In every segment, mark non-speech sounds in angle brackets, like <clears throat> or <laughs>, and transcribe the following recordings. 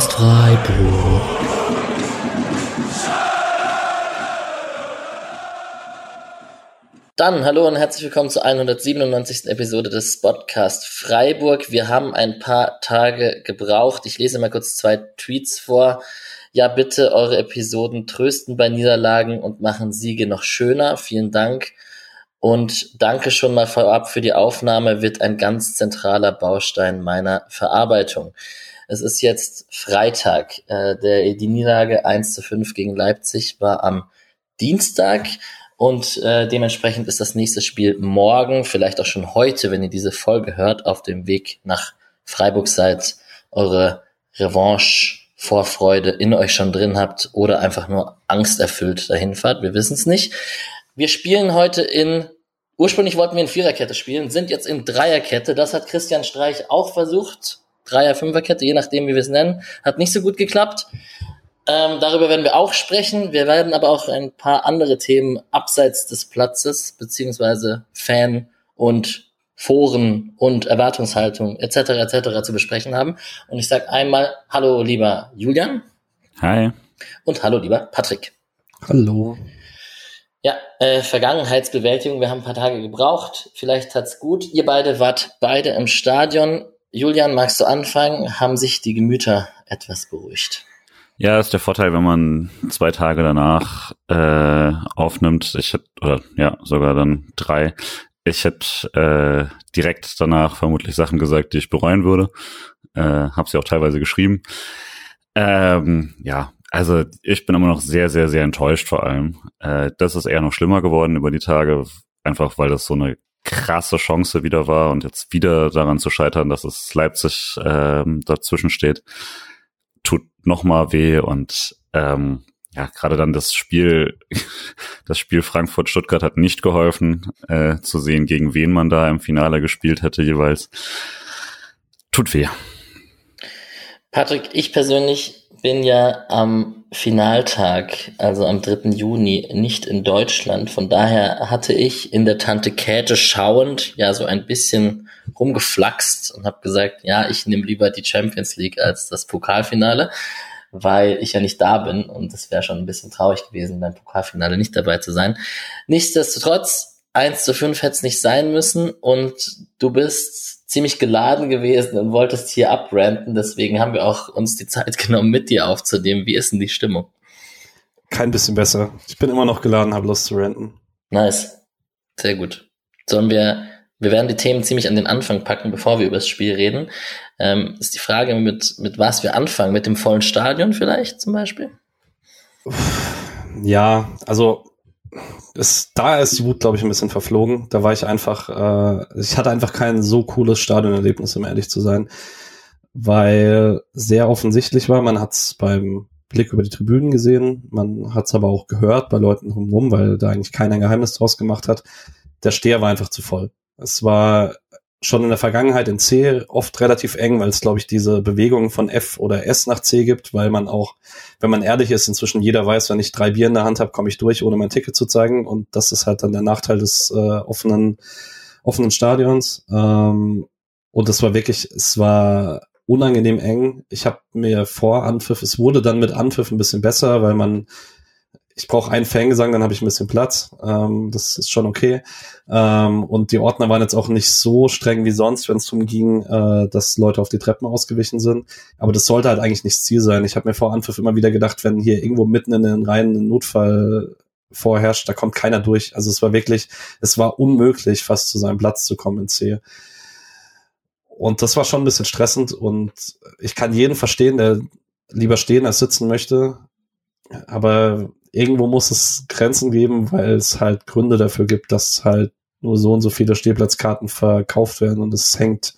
Podcast Freiburg. Dann hallo und herzlich willkommen zur 197. Episode des Podcast Freiburg. Wir haben ein paar Tage gebraucht. Ich lese mal kurz zwei Tweets vor. Ja, bitte eure Episoden trösten bei Niederlagen und machen Siege noch schöner. Vielen Dank. Und danke schon mal vorab für die Aufnahme, wird ein ganz zentraler Baustein meiner Verarbeitung. Es ist jetzt Freitag. Äh, der, die Niederlage 1 zu 5 gegen Leipzig war am Dienstag. Und äh, dementsprechend ist das nächste Spiel morgen, vielleicht auch schon heute, wenn ihr diese Folge hört, auf dem Weg nach Freiburg seid, eure Revanche, Vorfreude in euch schon drin habt oder einfach nur angsterfüllt dahin fahrt. Wir wissen es nicht. Wir spielen heute in, ursprünglich wollten wir in Viererkette spielen, sind jetzt in Dreierkette. Das hat Christian Streich auch versucht. Dreier, Fünferkette, je nachdem, wie wir es nennen. Hat nicht so gut geklappt. Ähm, darüber werden wir auch sprechen. Wir werden aber auch ein paar andere Themen abseits des Platzes, beziehungsweise Fan und Foren und Erwartungshaltung etc. etc. zu besprechen haben. Und ich sage einmal Hallo, lieber Julian. Hi. Und hallo, lieber Patrick. Hallo. Ja, äh, Vergangenheitsbewältigung. Wir haben ein paar Tage gebraucht. Vielleicht hat's gut. Ihr beide wart beide im Stadion. Julian, magst du anfangen? Haben sich die Gemüter etwas beruhigt? Ja, ist der Vorteil, wenn man zwei Tage danach äh, aufnimmt. Ich hätte, oder ja, sogar dann drei. Ich hätte äh, direkt danach vermutlich Sachen gesagt, die ich bereuen würde. Äh, hab sie auch teilweise geschrieben. Ähm, ja, also ich bin immer noch sehr, sehr, sehr enttäuscht vor allem. Äh, das ist eher noch schlimmer geworden über die Tage, einfach weil das so eine krasse Chance wieder war und jetzt wieder daran zu scheitern, dass es Leipzig ähm, dazwischen steht tut noch mal weh und ähm, ja, gerade dann das Spiel, <laughs> das Spiel Frankfurt-Stuttgart hat nicht geholfen, äh, zu sehen, gegen wen man da im Finale gespielt hätte jeweils. Tut weh. Patrick, ich persönlich bin ja am Finaltag, also am 3. Juni, nicht in Deutschland. Von daher hatte ich in der Tante Käthe schauend ja so ein bisschen rumgeflaxt und habe gesagt, ja, ich nehme lieber die Champions League als das Pokalfinale, weil ich ja nicht da bin und es wäre schon ein bisschen traurig gewesen, beim Pokalfinale nicht dabei zu sein. Nichtsdestotrotz, 1 zu 5 hätte es nicht sein müssen und du bist ziemlich geladen gewesen und wolltest hier abranten, deswegen haben wir auch uns die Zeit <laughs> genommen, mit dir aufzunehmen. Wie ist denn die Stimmung? Kein bisschen besser. Ich bin immer noch geladen, habe Lust zu ranten. Nice. Sehr gut. Sollen wir wir werden die Themen ziemlich an den Anfang packen, bevor wir über das Spiel reden. Ähm, ist die Frage, mit, mit was wir anfangen. Mit dem vollen Stadion vielleicht zum Beispiel? Ja, also es, da ist die Wut, glaube ich, ein bisschen verflogen. Da war ich einfach, äh, ich hatte einfach kein so cooles Stadionerlebnis, um ehrlich zu sein, weil sehr offensichtlich war, man hat es beim Blick über die Tribünen gesehen, man hat es aber auch gehört bei Leuten drumherum, weil da eigentlich keiner ein Geheimnis draus gemacht hat. Der Steher war einfach zu voll. Es war schon in der Vergangenheit in C oft relativ eng, weil es, glaube ich, diese Bewegung von F oder S nach C gibt, weil man auch, wenn man ehrlich ist, inzwischen jeder weiß, wenn ich drei Bier in der Hand habe, komme ich durch, ohne mein Ticket zu zeigen. Und das ist halt dann der Nachteil des äh, offenen, offenen Stadions. Ähm, und es war wirklich, es war unangenehm eng. Ich habe mir vor Anpfiff, es wurde dann mit Anpfiff ein bisschen besser, weil man ich brauche einen Fangesang, dann habe ich ein bisschen Platz. Ähm, das ist schon okay. Ähm, und die Ordner waren jetzt auch nicht so streng wie sonst, wenn es darum ging, äh, dass Leute auf die Treppen ausgewichen sind. Aber das sollte halt eigentlich nicht das Ziel sein. Ich habe mir vor Anpfiff immer wieder gedacht, wenn hier irgendwo mitten in den Reihen ein Notfall vorherrscht, da kommt keiner durch. Also es war wirklich, es war unmöglich, fast zu seinem Platz zu kommen in C. Und das war schon ein bisschen stressend und ich kann jeden verstehen, der lieber stehen als sitzen möchte. Aber irgendwo muss es Grenzen geben, weil es halt Gründe dafür gibt, dass halt nur so und so viele Stehplatzkarten verkauft werden und es hängt,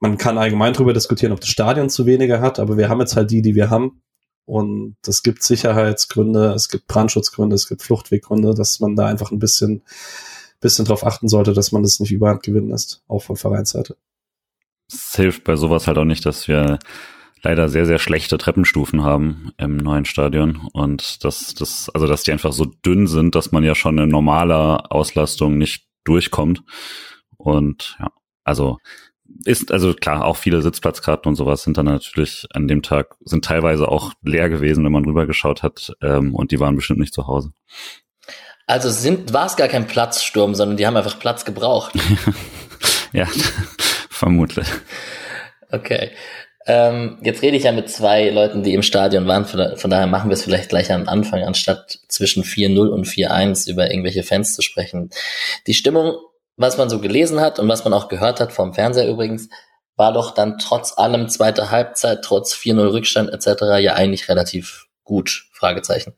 man kann allgemein darüber diskutieren, ob das Stadion zu wenige hat, aber wir haben jetzt halt die, die wir haben. Und es gibt Sicherheitsgründe, es gibt Brandschutzgründe, es gibt Fluchtweggründe, dass man da einfach ein bisschen, bisschen drauf achten sollte, dass man das nicht überhand gewinnen lässt, auch von Vereinsseite. Es hilft bei sowas halt auch nicht, dass wir leider sehr, sehr schlechte Treppenstufen haben im neuen Stadion und dass das, also dass die einfach so dünn sind, dass man ja schon in normaler Auslastung nicht durchkommt. Und ja, also ist, also klar, auch viele Sitzplatzkarten und sowas sind dann natürlich an dem Tag, sind teilweise auch leer gewesen, wenn man rübergeschaut hat, ähm, und die waren bestimmt nicht zu Hause. Also sind, war es gar kein Platzsturm, sondern die haben einfach Platz gebraucht. <laughs> ja, <laughs> vermutlich. Okay. Ähm, jetzt rede ich ja mit zwei Leuten, die im Stadion waren, von, daher machen wir es vielleicht gleich am Anfang, anstatt zwischen 4-0 und 4-1 über irgendwelche Fans zu sprechen. Die Stimmung was man so gelesen hat und was man auch gehört hat vom Fernseher übrigens, war doch dann trotz allem zweite Halbzeit, trotz 4-0 Rückstand etc. ja eigentlich relativ gut, Fragezeichen.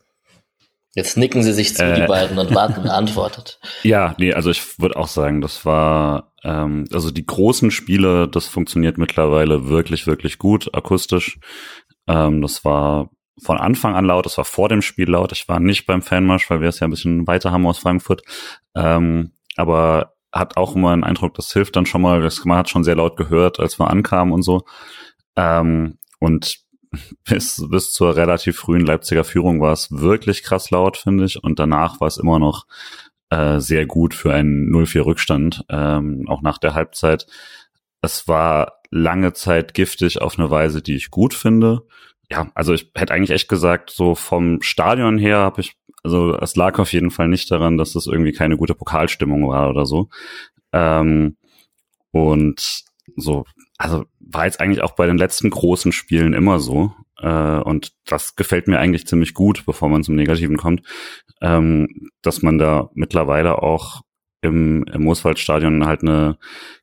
Jetzt nicken sie sich zu, äh, die beiden, und warten, <laughs> antwortet. Ja, nee, also ich würde auch sagen, das war, ähm, also die großen Spiele, das funktioniert mittlerweile wirklich, wirklich gut, akustisch. Ähm, das war von Anfang an laut, das war vor dem Spiel laut. Ich war nicht beim Fanmarsch, weil wir es ja ein bisschen weiter haben aus Frankfurt. Ähm, aber hat auch immer einen Eindruck, das hilft dann schon mal. Das, man hat schon sehr laut gehört, als wir ankamen und so. Ähm, und <laughs> bis, bis zur relativ frühen Leipziger Führung war es wirklich krass laut, finde ich. Und danach war es immer noch äh, sehr gut für einen 0-4 Rückstand, ähm, auch nach der Halbzeit. Es war lange Zeit giftig auf eine Weise, die ich gut finde. Ja, also ich hätte eigentlich echt gesagt, so vom Stadion her habe ich also es lag auf jeden Fall nicht daran, dass das irgendwie keine gute Pokalstimmung war oder so. Ähm, und so, also war jetzt eigentlich auch bei den letzten großen Spielen immer so. Äh, und das gefällt mir eigentlich ziemlich gut, bevor man zum Negativen kommt, ähm, dass man da mittlerweile auch im, im Mooswaldstadion halt eine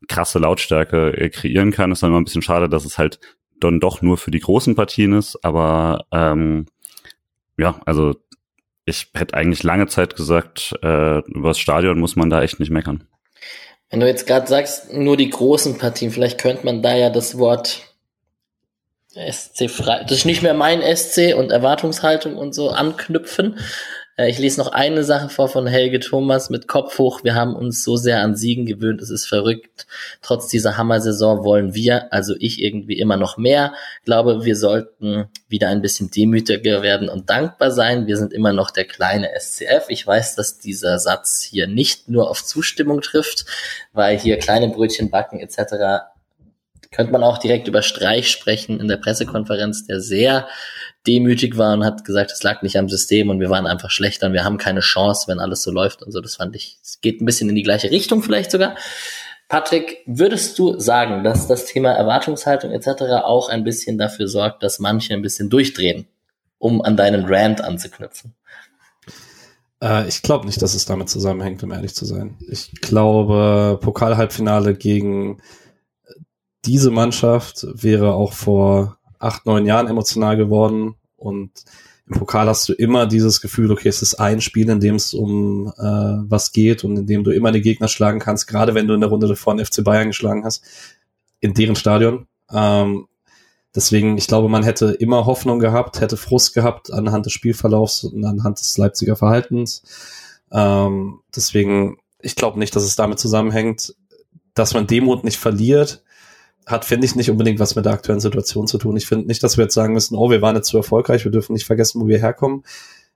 krasse Lautstärke äh, kreieren kann. Ist dann immer ein bisschen schade, dass es halt dann doch nur für die großen Partien ist, aber ähm, ja, also ich hätte eigentlich lange Zeit gesagt, äh, über das Stadion muss man da echt nicht meckern. Wenn du jetzt gerade sagst, nur die großen Partien, vielleicht könnte man da ja das Wort SC frei, das ist nicht mehr mein SC und Erwartungshaltung und so anknüpfen, ich lese noch eine Sache vor von Helge Thomas mit Kopf hoch. Wir haben uns so sehr an Siegen gewöhnt, es ist verrückt. Trotz dieser Hammer-Saison wollen wir, also ich irgendwie immer noch mehr. Glaube, wir sollten wieder ein bisschen demütiger werden und dankbar sein. Wir sind immer noch der kleine SCF. Ich weiß, dass dieser Satz hier nicht nur auf Zustimmung trifft, weil hier kleine Brötchen backen etc könnte man auch direkt über Streich sprechen in der Pressekonferenz, der sehr demütig war und hat gesagt, es lag nicht am System und wir waren einfach schlechter und wir haben keine Chance, wenn alles so läuft und so. Das fand ich, es geht ein bisschen in die gleiche Richtung vielleicht sogar. Patrick, würdest du sagen, dass das Thema Erwartungshaltung etc. auch ein bisschen dafür sorgt, dass manche ein bisschen durchdrehen, um an deinen Rant anzuknüpfen? Äh, ich glaube nicht, dass es damit zusammenhängt, um ehrlich zu sein. Ich glaube, Pokalhalbfinale gegen diese Mannschaft wäre auch vor acht, neun Jahren emotional geworden und im Pokal hast du immer dieses Gefühl, okay, es ist ein Spiel, in dem es um äh, was geht und in dem du immer den Gegner schlagen kannst, gerade wenn du in der Runde davor einen FC Bayern geschlagen hast, in deren Stadion. Ähm, deswegen, ich glaube, man hätte immer Hoffnung gehabt, hätte Frust gehabt anhand des Spielverlaufs und anhand des Leipziger Verhaltens. Ähm, deswegen, ich glaube nicht, dass es damit zusammenhängt, dass man Demut nicht verliert, hat, finde ich, nicht unbedingt was mit der aktuellen Situation zu tun. Ich finde nicht, dass wir jetzt sagen müssen, oh, wir waren jetzt zu erfolgreich, wir dürfen nicht vergessen, wo wir herkommen.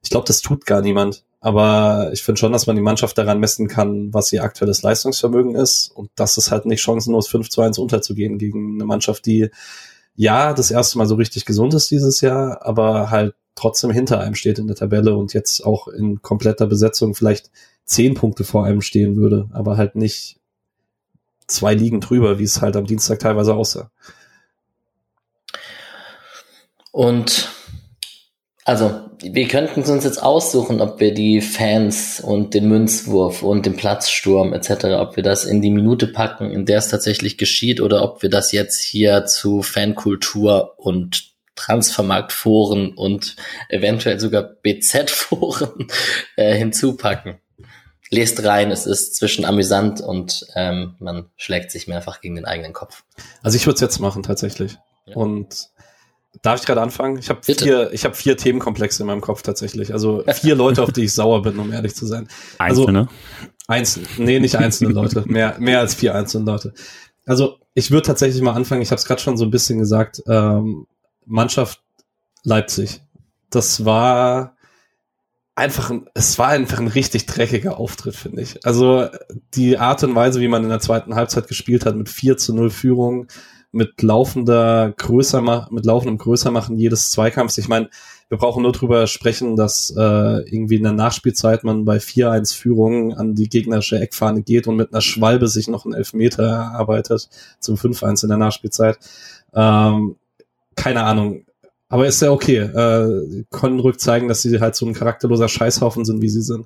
Ich glaube, das tut gar niemand. Aber ich finde schon, dass man die Mannschaft daran messen kann, was ihr aktuelles Leistungsvermögen ist. Und das ist halt nicht chancenlos 5 zu 1 unterzugehen gegen eine Mannschaft, die ja das erste Mal so richtig gesund ist dieses Jahr, aber halt trotzdem hinter einem steht in der Tabelle und jetzt auch in kompletter Besetzung vielleicht zehn Punkte vor einem stehen würde, aber halt nicht zwei Ligen drüber, wie es halt am Dienstag teilweise aussah. Und also, wir könnten uns jetzt aussuchen, ob wir die Fans und den Münzwurf und den Platzsturm etc., ob wir das in die Minute packen, in der es tatsächlich geschieht, oder ob wir das jetzt hier zu Fankultur und Transfermarktforen und eventuell sogar BZ-Foren äh, hinzupacken lest rein, es ist zwischen amüsant und ähm, man schlägt sich mehrfach gegen den eigenen Kopf. Also ich würde es jetzt machen tatsächlich. Ja. Und darf ich gerade anfangen? Ich habe vier, ich habe vier Themenkomplexe in meinem Kopf tatsächlich. Also <laughs> vier Leute, auf die ich sauer bin, um ehrlich zu sein. Also einzelne? Einzelne. Nee, nicht einzelne Leute. <laughs> Mehr, mehr als vier einzelne Leute. Also ich würde tatsächlich mal anfangen. Ich habe es gerade schon so ein bisschen gesagt. Ähm, Mannschaft Leipzig. Das war einfach, es war einfach ein richtig dreckiger Auftritt, finde ich. Also die Art und Weise, wie man in der zweiten Halbzeit gespielt hat, mit 4 zu 0 Führung, mit laufender größer mit laufendem Größermachen jedes Zweikampfs. Ich meine, wir brauchen nur drüber sprechen, dass äh, irgendwie in der Nachspielzeit man bei 4-1 Führung an die gegnerische Eckfahne geht und mit einer Schwalbe sich noch einen Elfmeter erarbeitet zum 5-1 in der Nachspielzeit. Ähm, keine Ahnung. Aber ist ja okay. Äh, können rück zeigen, dass sie halt so ein charakterloser Scheißhaufen sind, wie sie sind.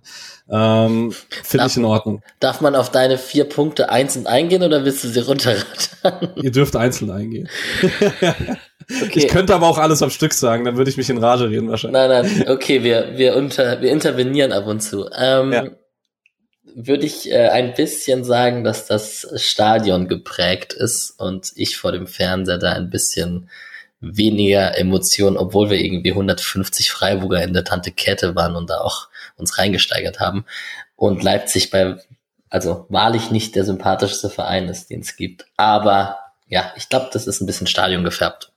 Ähm, Finde ich in Ordnung. Darf man auf deine vier Punkte einzeln eingehen oder willst du sie runterrattern? <laughs> Ihr dürft einzeln eingehen. <laughs> okay. Ich könnte aber auch alles am Stück sagen, dann würde ich mich in Rage reden wahrscheinlich. Nein, nein, okay, wir, wir, unter, wir intervenieren ab und zu. Ähm, ja. Würde ich äh, ein bisschen sagen, dass das Stadion geprägt ist und ich vor dem Fernseher da ein bisschen weniger Emotionen, obwohl wir irgendwie 150 Freiburger in der Tante Kette waren und da auch uns reingesteigert haben. Und Leipzig bei, also wahrlich nicht der sympathischste Verein ist, den es gibt. Aber ja, ich glaube, das ist ein bisschen Stadion gefärbt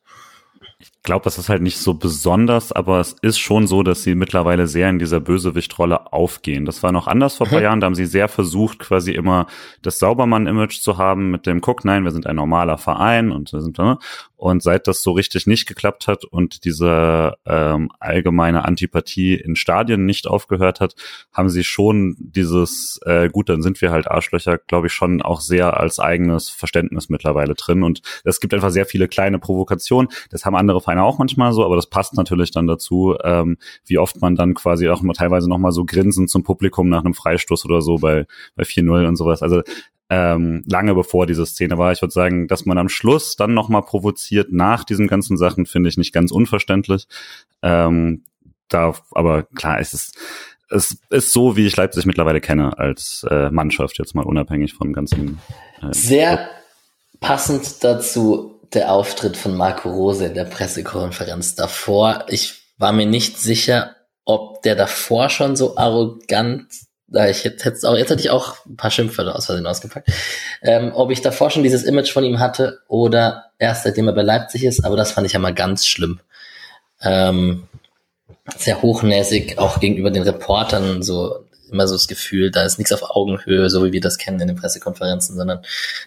glaube, das ist halt nicht so besonders, aber es ist schon so, dass sie mittlerweile sehr in dieser Bösewichtrolle aufgehen. Das war noch anders vor ein paar. <laughs> Jahren, da haben sie sehr versucht, quasi immer das Saubermann-Image zu haben mit dem Guck, nein, wir sind ein normaler Verein und sind ne? Und seit das so richtig nicht geklappt hat und diese ähm, allgemeine Antipathie in Stadien nicht aufgehört hat, haben sie schon dieses äh, gut, dann sind wir halt Arschlöcher, glaube ich, schon auch sehr als eigenes Verständnis mittlerweile drin und es gibt einfach sehr viele kleine Provokationen. Das haben andere Vereine auch manchmal so, aber das passt natürlich dann dazu, ähm, wie oft man dann quasi auch mal teilweise nochmal so grinsen zum Publikum nach einem Freistoß oder so bei, bei 4-0 und sowas. Also ähm, lange bevor diese Szene war. Ich würde sagen, dass man am Schluss dann nochmal provoziert nach diesen ganzen Sachen, finde ich nicht ganz unverständlich. Ähm, da, aber klar, es ist, es ist so, wie ich Leipzig mittlerweile kenne als äh, Mannschaft, jetzt mal unabhängig von ganzen. Äh, Sehr passend dazu der Auftritt von Marco Rose in der Pressekonferenz davor. Ich war mir nicht sicher, ob der davor schon so arrogant, da ich jetzt, jetzt auch, jetzt hätte ich auch ein paar Schimpfwörter aus Versehen ausgepackt, ähm, ob ich davor schon dieses Image von ihm hatte oder erst seitdem er bei Leipzig ist, aber das fand ich ja mal ganz schlimm. Ähm, sehr hochnäsig, auch gegenüber den Reportern, so immer so das Gefühl, da ist nichts auf Augenhöhe, so wie wir das kennen in den Pressekonferenzen, sondern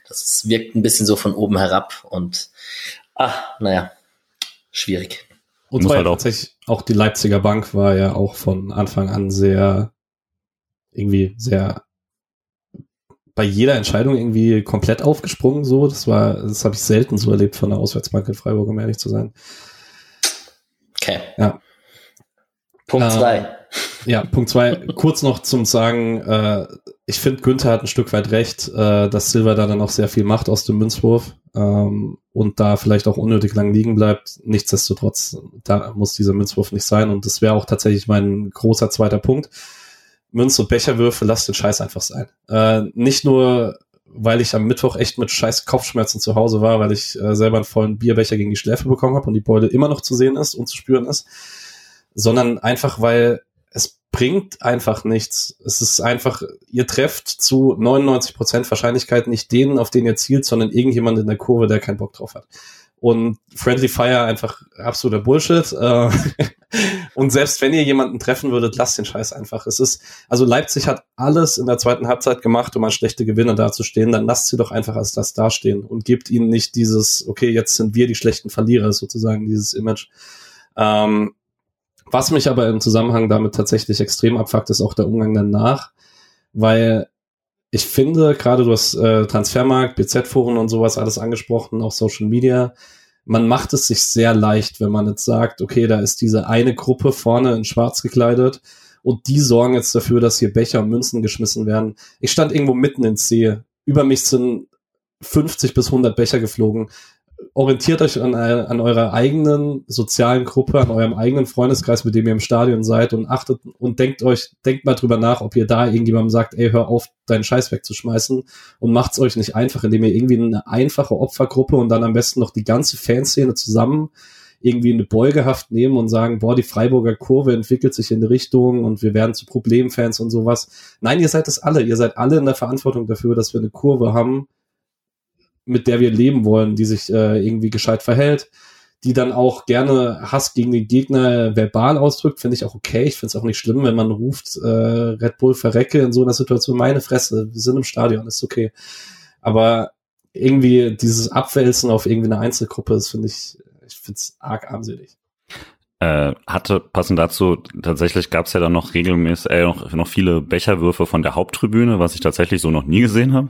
das wirkt ein bisschen so von oben herab und ah, naja, schwierig. Und zwar halt auch. tatsächlich auch die Leipziger Bank war ja auch von Anfang an sehr irgendwie sehr bei jeder Entscheidung irgendwie komplett aufgesprungen so. Das war, das habe ich selten so erlebt von der Auswärtsbank in Freiburg, um ehrlich zu sein. Okay. Ja. Punkt äh, zwei. Ja, Punkt zwei. Kurz noch zum Sagen, äh, ich finde, Günther hat ein Stück weit recht, äh, dass Silva da dann auch sehr viel macht aus dem Münzwurf ähm, und da vielleicht auch unnötig lang liegen bleibt. Nichtsdestotrotz, da muss dieser Münzwurf nicht sein und das wäre auch tatsächlich mein großer zweiter Punkt. Münz- und Becherwürfe, lasst den Scheiß einfach sein. Äh, nicht nur, weil ich am Mittwoch echt mit scheiß Kopfschmerzen zu Hause war, weil ich äh, selber einen vollen Bierbecher gegen die Schläfe bekommen habe und die Beule immer noch zu sehen ist und zu spüren ist, sondern einfach, weil es bringt einfach nichts. Es ist einfach, ihr trefft zu 99 Prozent Wahrscheinlichkeit nicht den, auf den ihr zielt, sondern irgendjemand in der Kurve, der keinen Bock drauf hat. Und Friendly Fire einfach absoluter Bullshit. Äh, <laughs> und selbst wenn ihr jemanden treffen würdet, lasst den Scheiß einfach. Es ist, also Leipzig hat alles in der zweiten Halbzeit gemacht, um als schlechte Gewinner dazustehen. Dann lasst sie doch einfach als das dastehen und gebt ihnen nicht dieses, okay, jetzt sind wir die schlechten Verlierer, sozusagen, dieses Image. Ähm, was mich aber im Zusammenhang damit tatsächlich extrem abfuckt, ist auch der Umgang danach, weil ich finde, gerade du hast äh, Transfermarkt, BZ-Foren und sowas alles angesprochen, auch Social Media, man macht es sich sehr leicht, wenn man jetzt sagt, okay, da ist diese eine Gruppe vorne in schwarz gekleidet und die sorgen jetzt dafür, dass hier Becher und Münzen geschmissen werden. Ich stand irgendwo mitten in See. Über mich sind 50 bis 100 Becher geflogen orientiert euch an, an eurer eigenen sozialen Gruppe, an eurem eigenen Freundeskreis, mit dem ihr im Stadion seid und achtet und denkt euch, denkt mal drüber nach, ob ihr da irgendjemandem sagt, ey, hör auf, deinen Scheiß wegzuschmeißen und macht's euch nicht einfach, indem ihr irgendwie eine einfache Opfergruppe und dann am besten noch die ganze Fanszene zusammen irgendwie eine Beugehaft nehmen und sagen, boah, die Freiburger Kurve entwickelt sich in die Richtung und wir werden zu Problemfans und sowas. Nein, ihr seid es alle. Ihr seid alle in der Verantwortung dafür, dass wir eine Kurve haben, mit der wir leben wollen, die sich äh, irgendwie gescheit verhält, die dann auch gerne Hass gegen den Gegner verbal ausdrückt, finde ich auch okay. Ich finde es auch nicht schlimm, wenn man ruft, äh, Red Bull verrecke in so einer Situation, meine Fresse, wir sind im Stadion, ist okay. Aber irgendwie dieses Abwälzen auf irgendwie eine Einzelgruppe, das finde ich, ich finde es arg armselig. Äh, hatte passend dazu, tatsächlich gab es ja dann noch regelmäßig äh, noch, noch viele Becherwürfe von der Haupttribüne, was ich tatsächlich so noch nie gesehen habe.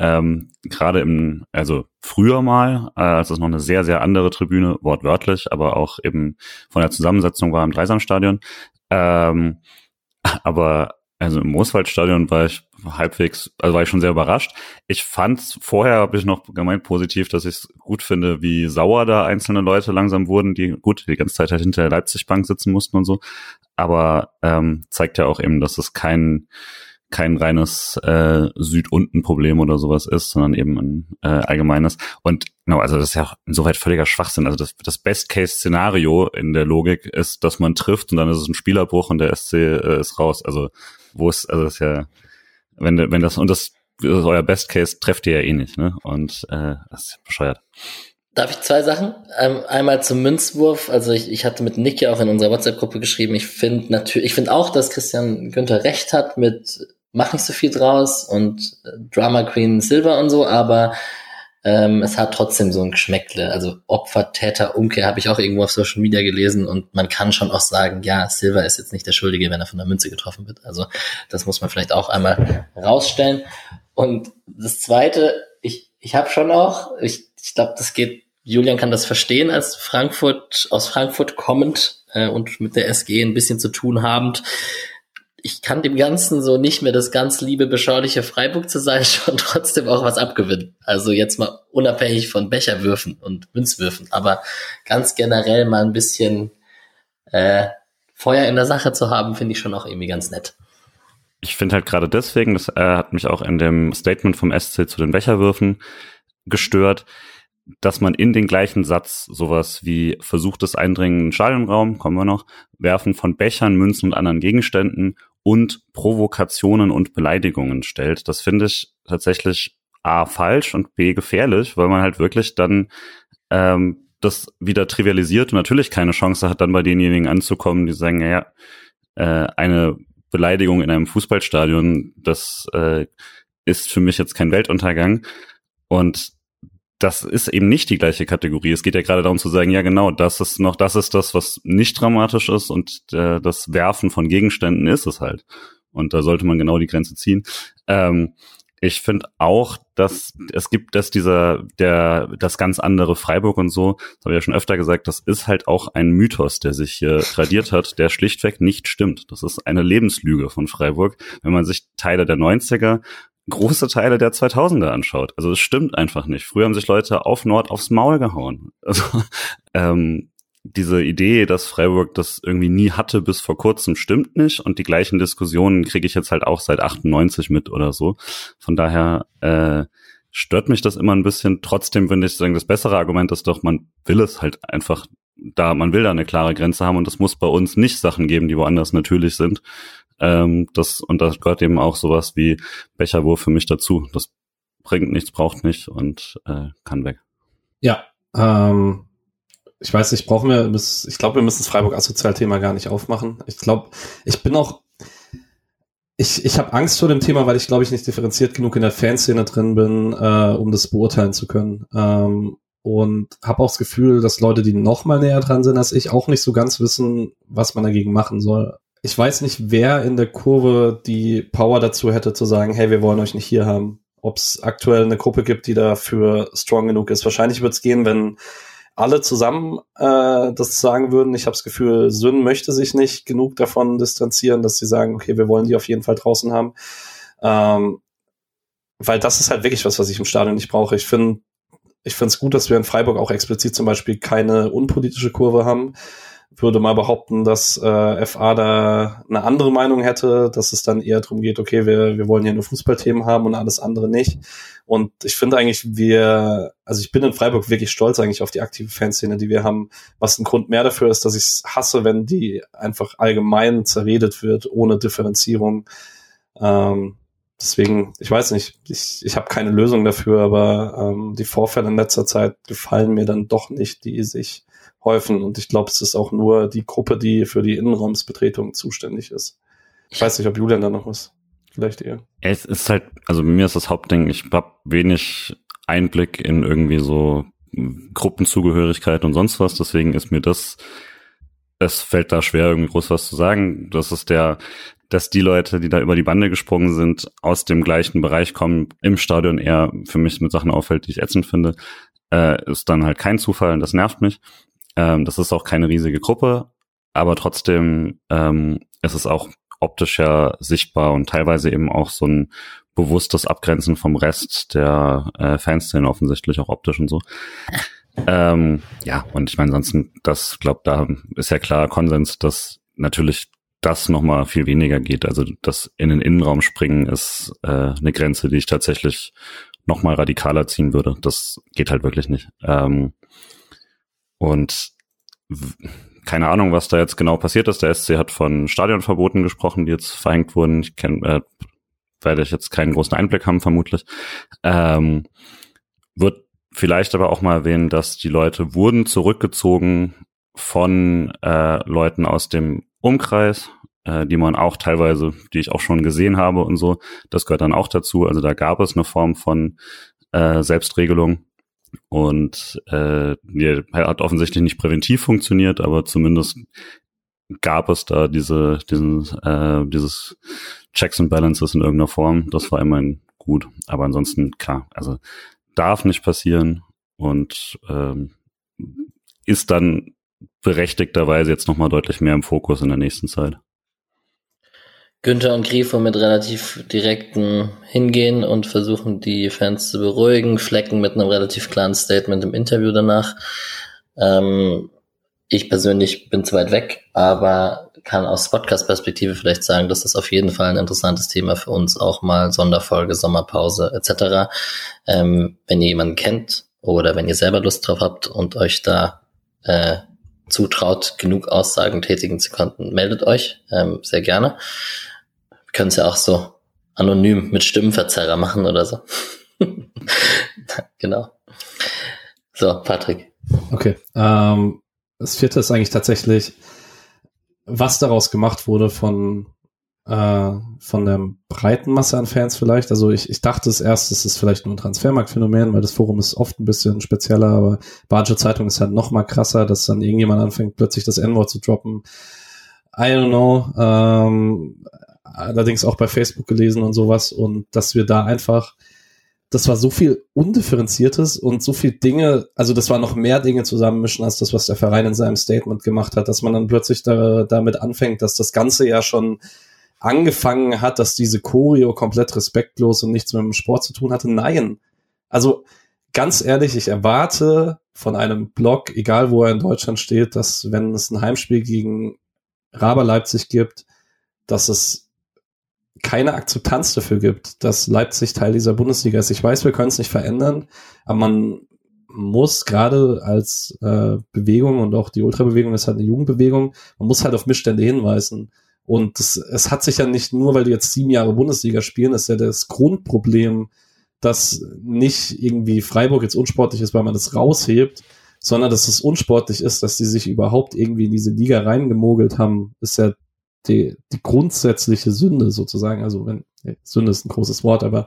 Ähm, Gerade im, also früher mal, äh, als es noch eine sehr, sehr andere Tribüne, wortwörtlich, aber auch eben von der Zusammensetzung war im Dreisamstadion. Ähm, <laughs> aber also im Mooswaldstadion war ich halbwegs, also war ich schon sehr überrascht. Ich fand vorher habe ich noch gemeint positiv, dass ich es gut finde, wie sauer da einzelne Leute langsam wurden, die gut die ganze Zeit halt hinter der Leipzig-Bank sitzen mussten und so. Aber ähm, zeigt ja auch eben, dass es kein kein reines äh, Süd-Unten-Problem oder sowas ist, sondern eben ein äh, allgemeines. Und genau, also das ist ja insoweit völliger Schwachsinn. Also das, das Best-Case-Szenario in der Logik ist, dass man trifft und dann ist es ein Spielerbruch und der SC äh, ist raus. Also wo ist, also das ist ja, wenn, wenn das, und das, das ist euer Best Case, trefft ihr ja eh nicht, ne? Und äh, das ist bescheuert. Darf ich zwei Sachen? Ähm, einmal zum Münzwurf. Also ich, ich hatte mit Nick ja auch in unserer WhatsApp-Gruppe geschrieben. Ich finde natürlich, ich finde auch, dass Christian Günther recht hat mit mach nicht so viel draus und äh, Drama Queen Silver und so, aber ähm, es hat trotzdem so ein Geschmäckle. Also Opfer, Täter, Umkehr habe ich auch irgendwo auf Social Media gelesen und man kann schon auch sagen, ja, Silver ist jetzt nicht der Schuldige, wenn er von der Münze getroffen wird. Also das muss man vielleicht auch einmal rausstellen. Und das Zweite, ich, ich habe schon auch, ich, ich glaube, das geht, Julian kann das verstehen, als Frankfurt, aus Frankfurt kommend äh, und mit der SG ein bisschen zu tun habend ich kann dem Ganzen so nicht mehr das ganz liebe, beschauliche Freiburg zu sein, <laughs> schon trotzdem auch was abgewinnen. Also jetzt mal unabhängig von Becherwürfen und Münzwürfen, aber ganz generell mal ein bisschen äh, Feuer in der Sache zu haben, finde ich schon auch irgendwie ganz nett. Ich finde halt gerade deswegen, das äh, hat mich auch in dem Statement vom SC zu den Becherwürfen gestört, dass man in den gleichen Satz sowas wie versuchtes Eindringen in den Stadionraum, kommen wir noch, Werfen von Bechern, Münzen und anderen Gegenständen und Provokationen und Beleidigungen stellt. Das finde ich tatsächlich A falsch und B gefährlich, weil man halt wirklich dann ähm, das wieder trivialisiert und natürlich keine Chance hat, dann bei denjenigen anzukommen, die sagen, ja, äh, eine Beleidigung in einem Fußballstadion, das äh, ist für mich jetzt kein Weltuntergang. Und das ist eben nicht die gleiche Kategorie. Es geht ja gerade darum zu sagen, ja genau, das ist noch, das ist das, was nicht dramatisch ist und äh, das Werfen von Gegenständen ist es halt. Und da sollte man genau die Grenze ziehen. Ähm, ich finde auch, dass es gibt, dass dieser, der, das ganz andere Freiburg und so, das habe ich ja schon öfter gesagt, das ist halt auch ein Mythos, der sich hier tradiert hat, der schlichtweg nicht stimmt. Das ist eine Lebenslüge von Freiburg. Wenn man sich Teile der 90er große Teile der 2000er anschaut. Also es stimmt einfach nicht. Früher haben sich Leute auf Nord aufs Maul gehauen. <laughs> Also ähm, diese Idee, dass Freiburg das irgendwie nie hatte bis vor kurzem, stimmt nicht. Und die gleichen Diskussionen kriege ich jetzt halt auch seit 98 mit oder so. Von daher äh, stört mich das immer ein bisschen. Trotzdem finde ich sagen, das bessere Argument ist doch, man will es halt einfach da, man will da eine klare Grenze haben und es muss bei uns nicht Sachen geben, die woanders natürlich sind. Ähm, das, und da gehört eben auch sowas wie Becherwurf für mich dazu. Das bringt nichts, braucht nicht und äh, kann weg. Ja, ähm, ich weiß nicht, brauchen wir, ich glaube, wir müssen das Freiburg-Asozial-Thema gar nicht aufmachen. Ich glaube, ich bin auch, ich, ich habe Angst vor dem Thema, weil ich glaube ich nicht differenziert genug in der Fanszene drin bin, äh, um das beurteilen zu können. Ähm, und habe auch das Gefühl, dass Leute, die noch mal näher dran sind als ich, auch nicht so ganz wissen, was man dagegen machen soll ich weiß nicht, wer in der Kurve die Power dazu hätte zu sagen, hey, wir wollen euch nicht hier haben. Ob es aktuell eine Gruppe gibt, die dafür strong genug ist. Wahrscheinlich wird es gehen, wenn alle zusammen äh, das sagen würden. Ich habe das Gefühl, Sün möchte sich nicht genug davon distanzieren, dass sie sagen, okay, wir wollen die auf jeden Fall draußen haben. Ähm, weil das ist halt wirklich was, was ich im Stadion nicht brauche. Ich finde ich finde es gut, dass wir in Freiburg auch explizit zum Beispiel keine unpolitische Kurve haben würde mal behaupten, dass äh, FA da eine andere Meinung hätte, dass es dann eher darum geht, okay, wir, wir wollen hier nur Fußballthemen haben und alles andere nicht. Und ich finde eigentlich, wir, also ich bin in Freiburg wirklich stolz eigentlich auf die aktive Fanszene, die wir haben, was ein Grund mehr dafür ist, dass ich es hasse, wenn die einfach allgemein zerredet wird, ohne Differenzierung. Ähm, deswegen, ich weiß nicht, ich, ich habe keine Lösung dafür, aber ähm, die Vorfälle in letzter Zeit gefallen mir dann doch nicht, die sich häufen. Und ich glaube, es ist auch nur die Gruppe, die für die Innenraumsbetretung zuständig ist. Ich weiß nicht, ob Julian da noch was vielleicht eher. Es ist halt, also bei mir ist das Hauptding, ich habe wenig Einblick in irgendwie so Gruppenzugehörigkeit und sonst was, deswegen ist mir das, es fällt da schwer, irgendwie groß was zu sagen. Das ist der, dass die Leute, die da über die Bande gesprungen sind, aus dem gleichen Bereich kommen, im Stadion eher für mich mit Sachen auffällt, die ich ätzend finde, äh, ist dann halt kein Zufall und das nervt mich. Ähm, das ist auch keine riesige Gruppe, aber trotzdem ähm, ist es auch optisch ja sichtbar und teilweise eben auch so ein bewusstes Abgrenzen vom Rest der äh, Fanszene offensichtlich auch optisch und so. Ähm, ja, und ich meine, ansonsten, das glaube, da ist ja klar Konsens, dass natürlich das nochmal viel weniger geht. Also das in den Innenraum springen ist äh, eine Grenze, die ich tatsächlich nochmal radikaler ziehen würde. Das geht halt wirklich nicht. Ähm, und keine Ahnung, was da jetzt genau passiert ist. Der SC hat von Stadionverboten gesprochen, die jetzt verhängt wurden. Ich kenne, äh, werde ich jetzt keinen großen Einblick haben, vermutlich. Ähm, wird vielleicht aber auch mal erwähnen, dass die Leute wurden zurückgezogen von äh, Leuten aus dem Umkreis, äh, die man auch teilweise, die ich auch schon gesehen habe und so. Das gehört dann auch dazu. Also da gab es eine Form von äh, Selbstregelung. Und äh, die hat offensichtlich nicht präventiv funktioniert, aber zumindest gab es da diese, diesen, äh, dieses Checks and Balances in irgendeiner Form. Das war immerhin gut. Aber ansonsten, klar, also darf nicht passieren und ähm, ist dann berechtigterweise jetzt nochmal deutlich mehr im Fokus in der nächsten Zeit. Günther und Grifo mit relativ direkten Hingehen und versuchen die Fans zu beruhigen. Flecken mit einem relativ klaren Statement im Interview danach. Ähm, ich persönlich bin zu weit weg, aber kann aus Podcast-Perspektive vielleicht sagen, dass das auf jeden Fall ein interessantes Thema für uns auch mal Sonderfolge, Sommerpause etc. Ähm, wenn ihr jemanden kennt oder wenn ihr selber Lust drauf habt und euch da äh, zutraut, genug Aussagen tätigen zu konnten, meldet euch ähm, sehr gerne können es ja auch so anonym mit Stimmenverzerrer machen oder so. <laughs> genau. So, Patrick. Okay. Ähm, das vierte ist eigentlich tatsächlich, was daraus gemacht wurde von äh, von der breiten Masse an Fans vielleicht. Also ich, ich dachte es erst, es ist vielleicht nur ein Transfermarktphänomen, weil das Forum ist oft ein bisschen spezieller, aber Barge Zeitung ist halt noch mal krasser, dass dann irgendjemand anfängt, plötzlich das N-Wort zu droppen. I don't know. Ähm, allerdings auch bei Facebook gelesen und sowas und dass wir da einfach, das war so viel Undifferenziertes und so viel Dinge, also das war noch mehr Dinge zusammenmischen als das, was der Verein in seinem Statement gemacht hat, dass man dann plötzlich da, damit anfängt, dass das Ganze ja schon angefangen hat, dass diese Choreo komplett respektlos und nichts mit dem Sport zu tun hatte. Nein. Also ganz ehrlich, ich erwarte von einem Blog, egal wo er in Deutschland steht, dass wenn es ein Heimspiel gegen Raber Leipzig gibt, dass es keine Akzeptanz dafür gibt, dass Leipzig Teil dieser Bundesliga ist. Ich weiß, wir können es nicht verändern, aber man muss gerade als äh, Bewegung und auch die Ultrabewegung ist halt eine Jugendbewegung, man muss halt auf Missstände hinweisen. Und das, es hat sich ja nicht nur, weil die jetzt sieben Jahre Bundesliga spielen, ist ja das Grundproblem, dass nicht irgendwie Freiburg jetzt unsportlich ist, weil man das raushebt, sondern dass es unsportlich ist, dass die sich überhaupt irgendwie in diese Liga reingemogelt haben, ist ja die, die grundsätzliche Sünde sozusagen, also wenn Sünde ist ein großes Wort, aber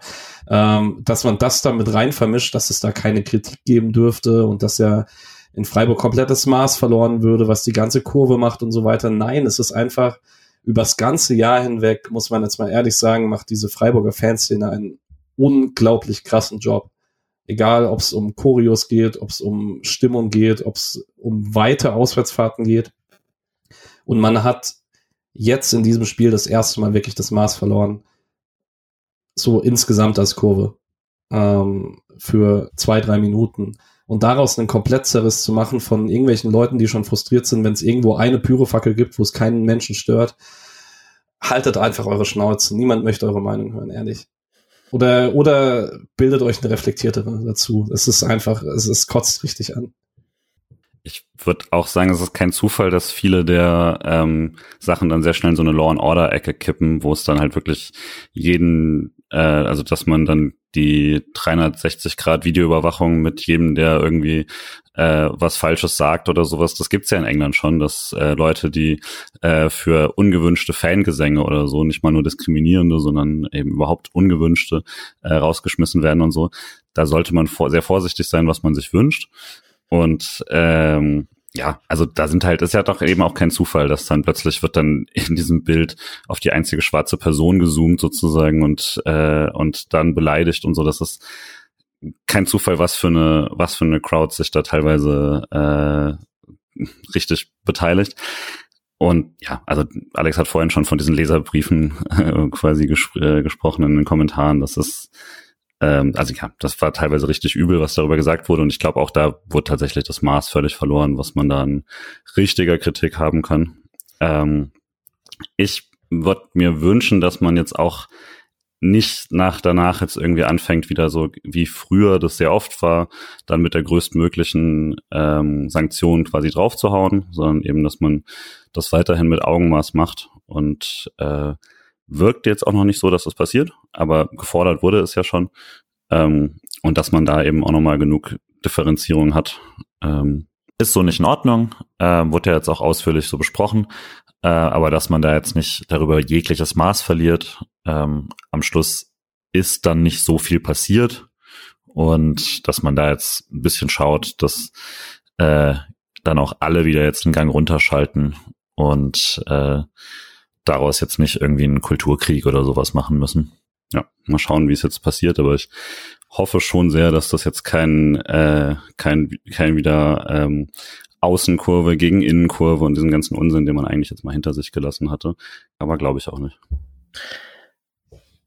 ähm, dass man das da mit rein vermischt, dass es da keine Kritik geben dürfte und dass ja in Freiburg komplettes Maß verloren würde, was die ganze Kurve macht und so weiter. Nein, es ist einfach übers ganze Jahr hinweg, muss man jetzt mal ehrlich sagen, macht diese Freiburger Fanszene einen unglaublich krassen Job. Egal, ob es um Choreos geht, ob es um Stimmung geht, ob es um weite Auswärtsfahrten geht. Und man hat jetzt in diesem Spiel das erste Mal wirklich das Maß verloren. So insgesamt als Kurve. Ähm, für zwei, drei Minuten. Und daraus einen Komplettzerriss zu machen von irgendwelchen Leuten, die schon frustriert sind, wenn es irgendwo eine Pyrofackel gibt, wo es keinen Menschen stört, haltet einfach eure Schnauze. Niemand möchte eure Meinung hören, ehrlich. Oder, oder bildet euch eine reflektiertere dazu. Es ist einfach, es, es kotzt richtig an ich würde auch sagen, es ist kein Zufall, dass viele der ähm, Sachen dann sehr schnell in so eine Law and Order Ecke kippen, wo es dann halt wirklich jeden, äh, also dass man dann die 360 Grad Videoüberwachung mit jedem, der irgendwie äh, was Falsches sagt oder sowas. Das gibt's ja in England schon, dass äh, Leute, die äh, für ungewünschte Fangesänge oder so, nicht mal nur diskriminierende, sondern eben überhaupt ungewünschte äh, rausgeschmissen werden und so. Da sollte man vor sehr vorsichtig sein, was man sich wünscht. Und ähm, ja, also da sind halt, ist ja doch eben auch kein Zufall, dass dann plötzlich wird dann <laughs> in diesem Bild auf die einzige schwarze Person gezoomt sozusagen und äh, und dann beleidigt und so. Das ist kein Zufall, was für eine was für eine Crowd sich da teilweise äh, richtig beteiligt. Und ja, also Alex hat vorhin schon von diesen Leserbriefen <laughs> äh, quasi ges äh, gesprochen in den Kommentaren. Das ist ähm, also ja, das war teilweise richtig übel, was darüber gesagt wurde. Und ich glaube, auch da wurde tatsächlich das Maß völlig verloren, was man da an richtiger Kritik haben kann. Ähm, ich würde mir wünschen, dass man jetzt auch nicht nach danach jetzt irgendwie anfängt, wieder so wie früher das sehr oft war, dann mit der größtmöglichen ähm, Sanktion quasi draufzuhauen, sondern eben, dass man das weiterhin mit Augenmaß macht und äh, wirkt jetzt auch noch nicht so, dass das passiert, aber gefordert wurde es ja schon. Ähm, und dass man da eben auch nochmal genug Differenzierung hat, ähm, ist so nicht in Ordnung. Äh, wurde ja jetzt auch ausführlich so besprochen. Äh, aber dass man da jetzt nicht darüber jegliches Maß verliert. Ähm, am Schluss ist dann nicht so viel passiert. Und dass man da jetzt ein bisschen schaut, dass äh, dann auch alle wieder jetzt einen Gang runterschalten und äh, daraus jetzt nicht irgendwie einen Kulturkrieg oder sowas machen müssen. Ja, mal schauen, wie es jetzt passiert, aber ich hoffe schon sehr, dass das jetzt kein, äh, kein, kein wieder ähm, Außenkurve gegen Innenkurve und diesen ganzen Unsinn, den man eigentlich jetzt mal hinter sich gelassen hatte. Aber glaube ich auch nicht.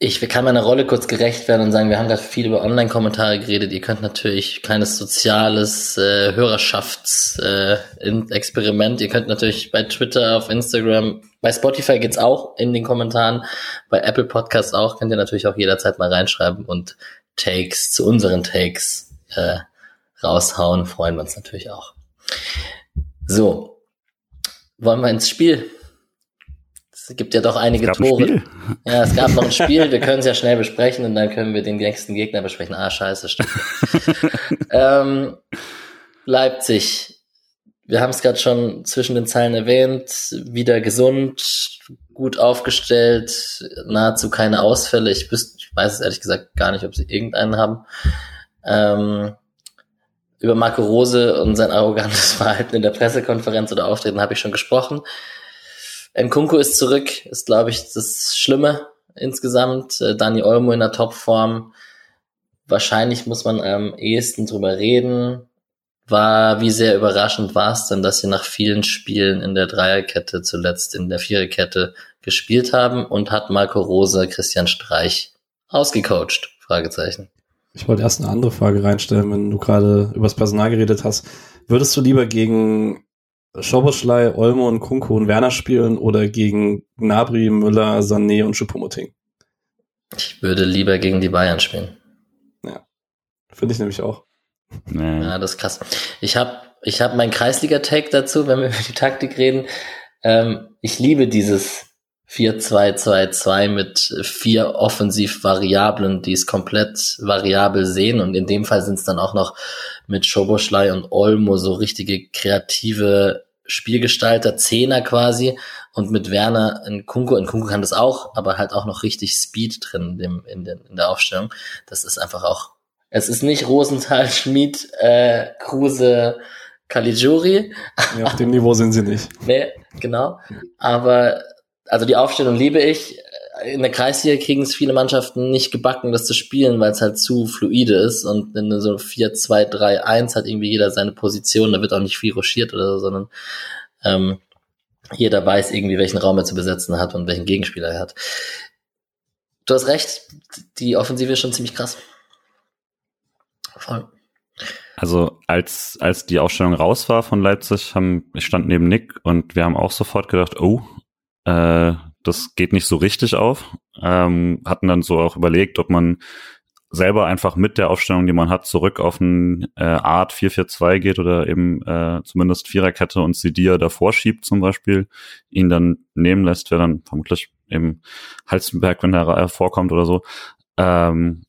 Ich kann meiner Rolle kurz gerecht werden und sagen, wir haben gerade viel über Online-Kommentare geredet. Ihr könnt natürlich kleines soziales äh, Hörerschafts-Experiment. Äh, Ihr könnt natürlich bei Twitter, auf Instagram, bei Spotify geht's auch in den Kommentaren, bei Apple Podcasts auch. Könnt ihr natürlich auch jederzeit mal reinschreiben und Takes zu unseren Takes äh, raushauen. Freuen wir uns natürlich auch. So, wollen wir ins Spiel? Es gibt ja doch einige Tore. Ja, es gab noch ein Spiel, wir können es ja schnell besprechen und dann können wir den nächsten Gegner besprechen. Ah, scheiße, stimmt. <laughs> ähm, Leipzig. Wir haben es gerade schon zwischen den Zeilen erwähnt. Wieder gesund, gut aufgestellt, nahezu keine Ausfälle. Ich, wüsste, ich weiß es ehrlich gesagt gar nicht, ob sie irgendeinen haben. Ähm, über Marco Rose und sein arrogantes <laughs> Verhalten in der Pressekonferenz oder Auftreten habe ich schon gesprochen. Nkunku ist zurück, ist, glaube ich, das Schlimme insgesamt. Äh, Dani Olmo in der Topform. Wahrscheinlich muss man am ehesten drüber reden. War, wie sehr überraschend war es denn, dass sie nach vielen Spielen in der Dreierkette zuletzt in der Viererkette gespielt haben und hat Marco Rose Christian Streich ausgecoacht? Fragezeichen. Ich wollte erst eine andere Frage reinstellen, wenn du gerade über das Personal geredet hast. Würdest du lieber gegen Schoboschlei, Olmo und Kunko und Werner spielen oder gegen Gnabry, Müller, Sané und Schuppomoting? Ich würde lieber gegen die Bayern spielen. Ja, finde ich nämlich auch. Nee. Ja, das ist krass. Ich habe ich hab meinen Kreisliga-Tag dazu, wenn wir <laughs> über die Taktik reden. Ähm, ich liebe dieses 4-2-2-2 mit vier Offensivvariablen, die es komplett variabel sehen. Und in dem Fall sind es dann auch noch mit Schoboschlei und Olmo so richtige kreative Spielgestalter, Zehner quasi. Und mit Werner in Kunko, in Kunko kann das auch, aber halt auch noch richtig Speed drin in, dem, in, den, in der Aufstellung. Das ist einfach auch, es ist nicht Rosenthal, Schmid, äh, Kruse, Caligiuri. Ja, auf dem Niveau sind sie nicht. nee, genau. Aber also die Aufstellung liebe ich. In der Kreisliga kriegen es viele Mannschaften nicht gebacken, das zu spielen, weil es halt zu fluide ist und in so 4, 2, 3, 1 hat irgendwie jeder seine Position, da wird auch nicht viel ruschiert oder so, sondern ähm, jeder weiß irgendwie, welchen Raum er zu besetzen hat und welchen Gegenspieler er hat. Du hast recht, die Offensive ist schon ziemlich krass. Voll. Also als, als die Ausstellung raus war von Leipzig, haben, ich stand neben Nick und wir haben auch sofort gedacht, oh, äh, das geht nicht so richtig auf. Ähm, hatten dann so auch überlegt, ob man selber einfach mit der Aufstellung, die man hat, zurück auf eine äh, Art 4-4-2 geht oder eben äh, zumindest Viererkette und Sidia davor schiebt zum Beispiel, ihn dann nehmen lässt, wäre dann vermutlich eben Halstenberg, wenn er vorkommt oder so. Ähm,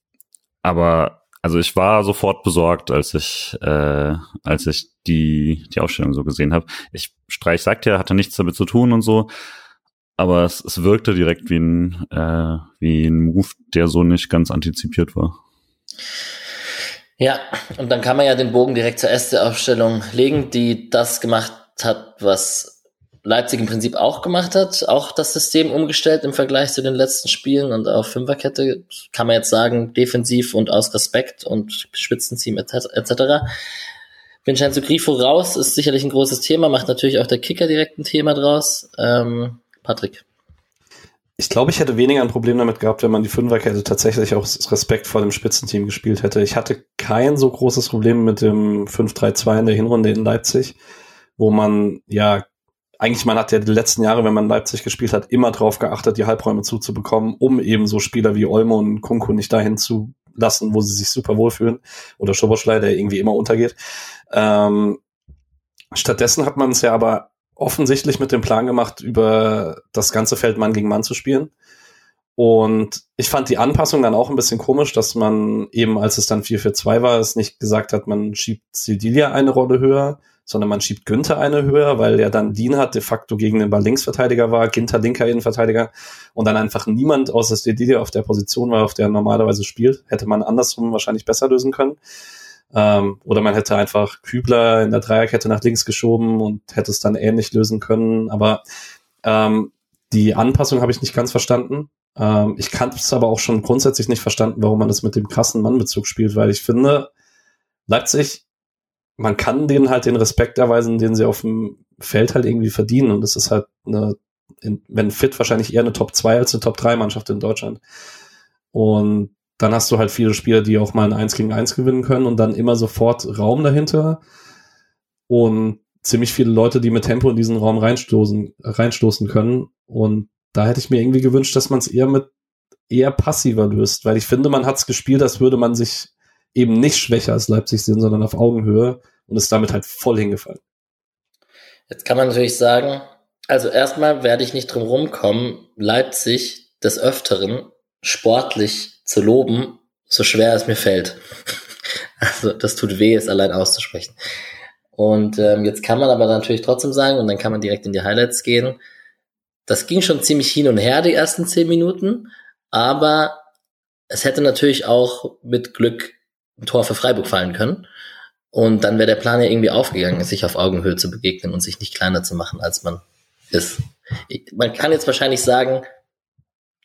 aber also ich war sofort besorgt, als ich, äh, als ich die, die Ausstellung so gesehen habe. Ich Streich sagt ja, hatte nichts damit zu tun und so, aber es, es wirkte direkt wie ein, äh, wie ein Move, der so nicht ganz antizipiert war. Ja, und dann kann man ja den Bogen direkt zur ersten Aufstellung legen, die das gemacht hat, was Leipzig im Prinzip auch gemacht hat, auch das System umgestellt im Vergleich zu den letzten Spielen und auf Fünferkette kann man jetzt sagen, defensiv und aus Respekt und Spitzenteam etc. et Vincenzo Grifo raus ist sicherlich ein großes Thema, macht natürlich auch der Kicker direkt ein Thema draus. Ähm, Patrick. Ich glaube, ich hätte weniger ein Problem damit gehabt, wenn man die Fünferkette tatsächlich auch Respekt vor dem Spitzenteam gespielt hätte. Ich hatte kein so großes Problem mit dem 5-3-2 in der Hinrunde in Leipzig, wo man ja eigentlich, man hat ja die letzten Jahre, wenn man Leipzig gespielt hat, immer darauf geachtet, die Halbräume zuzubekommen, um eben so Spieler wie Olmo und Kunku nicht dahin zu lassen, wo sie sich super wohlfühlen. Oder Schoboschlei, der irgendwie immer untergeht. Ähm, stattdessen hat man es ja aber offensichtlich mit dem Plan gemacht, über das ganze Feld Mann gegen Mann zu spielen. Und ich fand die Anpassung dann auch ein bisschen komisch, dass man eben, als es dann 4-4-2 war, es nicht gesagt hat, man schiebt Sildilia eine Rolle höher, sondern man schiebt Günther eine höher, weil er dann Dienhardt de facto gegen den Ball Linksverteidiger war, Ginter linker Innenverteidiger und dann einfach niemand außer Stedilio auf der Position war, auf der er normalerweise spielt. Hätte man andersrum wahrscheinlich besser lösen können. Ähm, oder man hätte einfach Kübler in der Dreierkette nach links geschoben und hätte es dann ähnlich lösen können. Aber ähm, die Anpassung habe ich nicht ganz verstanden. Ähm, ich kann es aber auch schon grundsätzlich nicht verstanden, warum man das mit dem krassen Mannbezug spielt, weil ich finde, Leipzig man kann denen halt den Respekt erweisen, den sie auf dem Feld halt irgendwie verdienen. Und es ist halt eine, wenn fit, wahrscheinlich eher eine Top 2 als eine Top 3 Mannschaft in Deutschland. Und dann hast du halt viele Spieler, die auch mal ein 1 gegen 1 gewinnen können und dann immer sofort Raum dahinter. Und ziemlich viele Leute, die mit Tempo in diesen Raum reinstoßen, reinstoßen können. Und da hätte ich mir irgendwie gewünscht, dass man es eher mit eher passiver löst, weil ich finde, man hat es gespielt, als würde man sich eben nicht schwächer als Leipzig sind, sondern auf Augenhöhe und ist damit halt voll hingefallen. Jetzt kann man natürlich sagen, also erstmal werde ich nicht drum rumkommen, Leipzig des Öfteren sportlich zu loben, so schwer es mir fällt. <laughs> Also das tut weh, es allein auszusprechen. Und ähm, jetzt kann man aber natürlich trotzdem sagen, und dann kann man direkt in die Highlights gehen, das ging schon ziemlich hin und her, die ersten zehn Minuten, aber es hätte natürlich auch mit Glück ein Tor für Freiburg fallen können. Und dann wäre der Plan ja irgendwie aufgegangen, sich auf Augenhöhe zu begegnen und sich nicht kleiner zu machen, als man ist. Man kann jetzt wahrscheinlich sagen,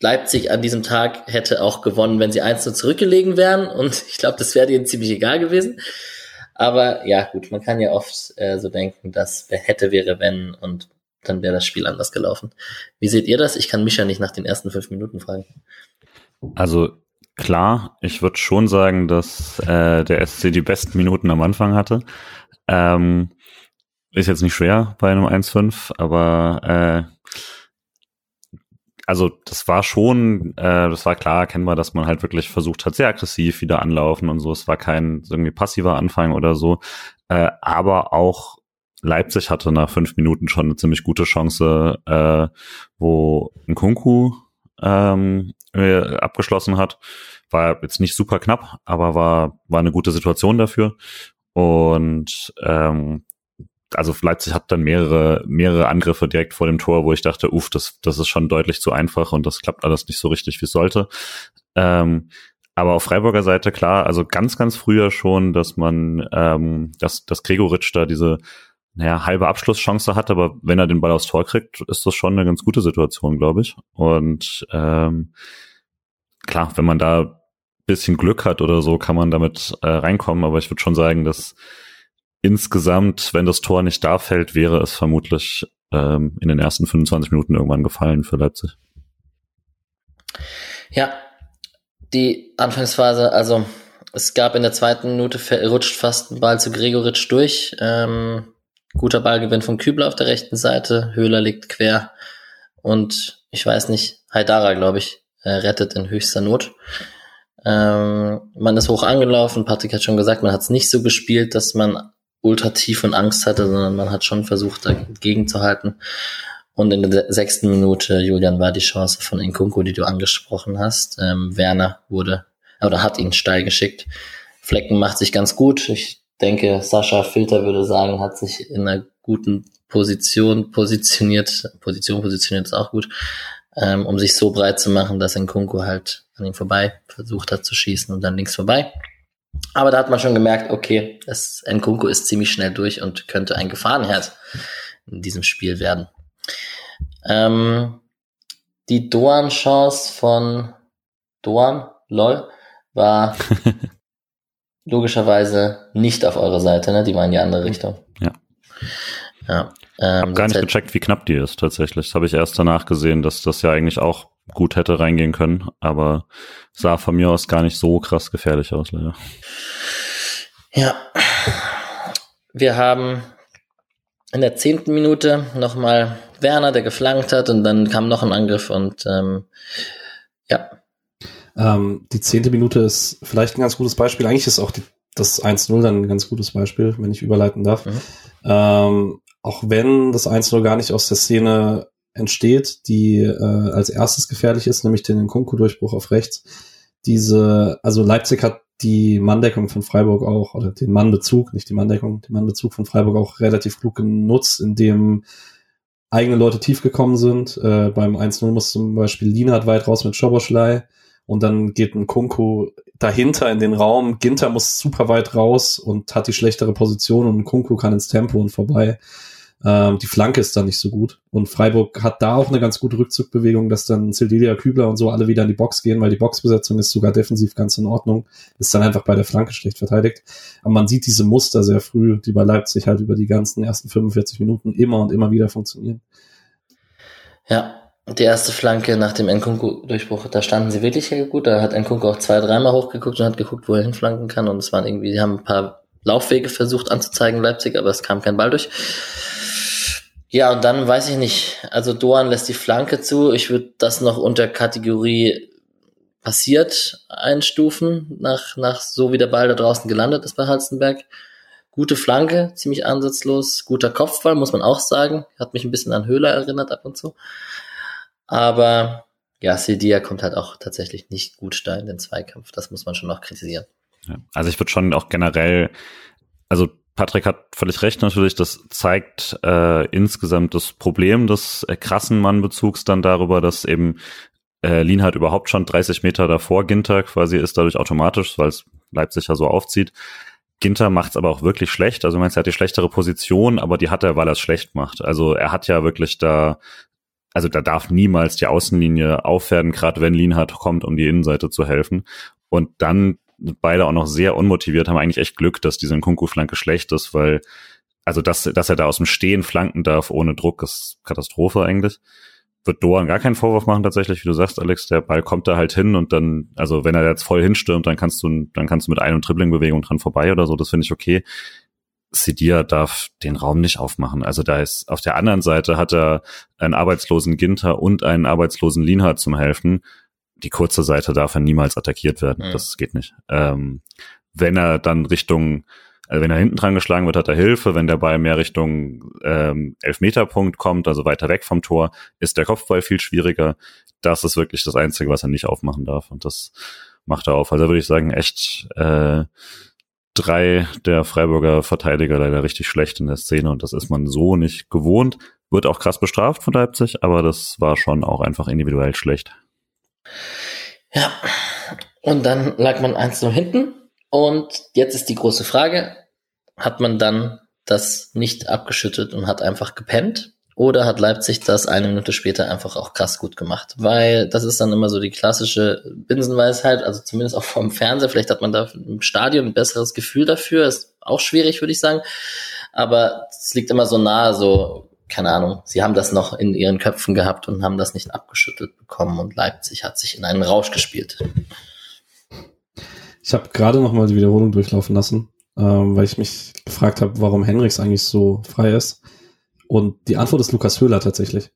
Leipzig an diesem Tag hätte auch gewonnen, wenn sie nur zurückgelegen wären. Und <laughs> ich glaube, das wäre denen ziemlich egal gewesen. Aber ja, gut, man kann ja oft äh, so denken, dass wer hätte, wäre, wenn und dann wäre das Spiel anders gelaufen. Wie seht ihr das? Ich kann mich ja nicht nach den ersten fünf Minuten fragen. Also Klar, ich würde schon sagen, dass äh, der SC die besten Minuten am Anfang hatte. Ähm, ist jetzt nicht schwer bei einem 1-5, aber äh, also das war schon, äh, das war klar erkennbar, dass man halt wirklich versucht hat, sehr aggressiv wieder anlaufen und so. Es war kein irgendwie passiver Anfang oder so. Äh, aber auch Leipzig hatte nach fünf Minuten schon eine ziemlich gute Chance, äh, wo ein Kunku ähm, äh, abgeschlossen hat. War jetzt nicht super knapp, aber war, war eine gute Situation dafür. Und ähm, also Leipzig hat dann mehrere, mehrere Angriffe direkt vor dem Tor, wo ich dachte, uff, das, das ist schon deutlich zu einfach und das klappt alles nicht so richtig, wie es sollte. Ähm, aber auf Freiburger Seite klar, also ganz, ganz früher schon, dass man, ähm, dass, dass Gregoritsch da diese naja, halbe Abschlusschance hat, aber wenn er den Ball aufs Tor kriegt, ist das schon eine ganz gute Situation, glaube ich. Und ähm, klar, wenn man da bisschen Glück hat oder so, kann man damit äh, reinkommen, aber ich würde schon sagen, dass insgesamt, wenn das Tor nicht da fällt, wäre es vermutlich ähm, in den ersten 25 Minuten irgendwann gefallen für Leipzig. Ja, die Anfangsphase, also es gab in der zweiten Minute rutscht fast ein Ball zu Gregoritsch durch. Ähm, Guter Ballgewinn von Kübler auf der rechten Seite. Höhler liegt quer. Und ich weiß nicht, Haidara, glaube ich, äh, rettet in höchster Not. Ähm, man ist hoch angelaufen. Patrick hat schon gesagt, man hat es nicht so gespielt, dass man ultra tief und Angst hatte, sondern man hat schon versucht, dagegen zu halten. Und in der sechsten Minute, Julian, war die Chance von Inkunku, die du angesprochen hast. Ähm, Werner wurde oder hat ihn steil geschickt. Flecken macht sich ganz gut. Ich denke, Sascha Filter würde sagen, hat sich in einer guten Position positioniert. Position positioniert ist auch gut, ähm, um sich so breit zu machen, dass Nkunku halt an ihm vorbei versucht hat zu schießen und dann links vorbei. Aber da hat man schon gemerkt, okay, das Nkunku ist ziemlich schnell durch und könnte ein Gefahrenherd in diesem Spiel werden. Ähm, die Doan-Chance von Doan, lol, war <laughs> logischerweise nicht auf eurer Seite, ne? Die war in die andere Richtung. Ja. Ja. Ähm, hab gar nicht gecheckt, wie knapp die ist tatsächlich. Das habe ich erst danach gesehen, dass das ja eigentlich auch gut hätte reingehen können, aber sah von mir aus gar nicht so krass gefährlich aus, leider. Ja. Wir haben in der zehnten Minute nochmal Werner, der geflankt hat und dann kam noch ein Angriff und ähm, ja. Ähm, die zehnte Minute ist vielleicht ein ganz gutes Beispiel. Eigentlich ist auch die, das 1-0 dann ein ganz gutes Beispiel, wenn ich überleiten darf. Mhm. Ähm, auch wenn das 1-0 gar nicht aus der Szene entsteht, die äh, als erstes gefährlich ist, nämlich den Kunku-Durchbruch auf rechts. Diese, also Leipzig hat die Manndeckung von Freiburg auch, oder den Mannbezug, nicht die Manndeckung, den Mannbezug von Freiburg auch relativ klug genutzt, indem eigene Leute tief gekommen sind. Äh, beim 1-0 muss zum Beispiel Lienhardt weit raus mit Schoboschlei und dann geht ein Kunku dahinter in den Raum. Ginter muss super weit raus und hat die schlechtere Position und ein Kunku kann ins Tempo und vorbei. Ähm, die Flanke ist dann nicht so gut. Und Freiburg hat da auch eine ganz gute Rückzugbewegung, dass dann Sildilia, Kübler und so alle wieder in die Box gehen, weil die Boxbesetzung ist sogar defensiv ganz in Ordnung. Ist dann einfach bei der Flanke schlecht verteidigt. Aber man sieht diese Muster sehr früh, die bei Leipzig halt über die ganzen ersten 45 Minuten immer und immer wieder funktionieren. Ja, die erste Flanke nach dem Nkunku-Durchbruch, da standen sie wirklich gut. Da hat Nkunku auch zwei, dreimal hochgeguckt und hat geguckt, wo er hinflanken kann. Und es waren irgendwie, die haben ein paar Laufwege versucht anzuzeigen, Leipzig, aber es kam kein Ball durch. Ja, und dann weiß ich nicht. Also Doan lässt die Flanke zu. Ich würde das noch unter Kategorie passiert einstufen, nach, nach so wie der Ball da draußen gelandet ist bei Halstenberg. Gute Flanke, ziemlich ansatzlos, guter Kopfball, muss man auch sagen. Hat mich ein bisschen an Höhler erinnert ab und zu. Aber ja, Sedia kommt halt auch tatsächlich nicht gut da in den Zweikampf. Das muss man schon noch kritisieren. Also ich würde schon auch generell, also Patrick hat völlig recht natürlich, das zeigt äh, insgesamt das Problem des äh, krassen Mannbezugs dann darüber, dass eben äh, Lien halt überhaupt schon 30 Meter davor Ginter quasi ist, dadurch automatisch, weil es Leipzig ja so aufzieht. Ginter macht es aber auch wirklich schlecht. Also meinst, er hat die schlechtere Position, aber die hat er, weil er es schlecht macht. Also er hat ja wirklich da, also da darf niemals die Außenlinie aufwerten, gerade wenn Lienhardt kommt, um die Innenseite zu helfen. Und dann beide auch noch sehr unmotiviert, haben eigentlich echt Glück, dass diese Kunku-Flanke schlecht ist, weil, also dass, dass er da aus dem Stehen flanken darf ohne Druck, ist Katastrophe eigentlich. Wird Doan gar keinen Vorwurf machen tatsächlich, wie du sagst, Alex, der Ball kommt da halt hin und dann, also wenn er jetzt voll hinstürmt, dann kannst du, dann kannst du mit einem Dribbling-Bewegung dran vorbei oder so, das finde ich okay. Sidia darf den Raum nicht aufmachen. Also da ist auf der anderen Seite hat er einen arbeitslosen Ginter und einen arbeitslosen Lienhardt zum Helfen die kurze Seite darf er niemals attackiert werden. Mhm. Das geht nicht. Ähm, wenn er dann Richtung, also wenn er hinten dran geschlagen wird, hat er Hilfe. Wenn der Ball mehr Richtung ähm, Elfmeterpunkt kommt, also weiter weg vom Tor, ist der Kopfball viel schwieriger. Das ist wirklich das Einzige, was er nicht aufmachen darf. Und das macht er auf. Also würde ich sagen, echt äh, drei der Freiburger Verteidiger leider richtig schlecht in der Szene und das ist man so nicht gewohnt. Wird auch krass bestraft von Leipzig, aber das war schon auch einfach individuell schlecht. Ja, und dann lag man eins nur hinten. Und jetzt ist die große Frage, hat man dann das nicht abgeschüttet und hat einfach gepennt? Oder hat Leipzig das eine Minute später einfach auch krass gut gemacht? Weil das ist dann immer so die klassische Binsenweisheit, also zumindest auch vom Fernseher. Vielleicht hat man da im Stadion ein besseres Gefühl dafür. Ist auch schwierig, würde ich sagen. Aber es liegt immer so nahe, so keine Ahnung, sie haben das noch in ihren Köpfen gehabt und haben das nicht abgeschüttelt bekommen und Leipzig hat sich in einen Rausch gespielt. Ich habe gerade noch mal die Wiederholung durchlaufen lassen, ähm, weil ich mich gefragt habe, warum Henriks eigentlich so frei ist. Und die Antwort ist Lukas Höhler tatsächlich.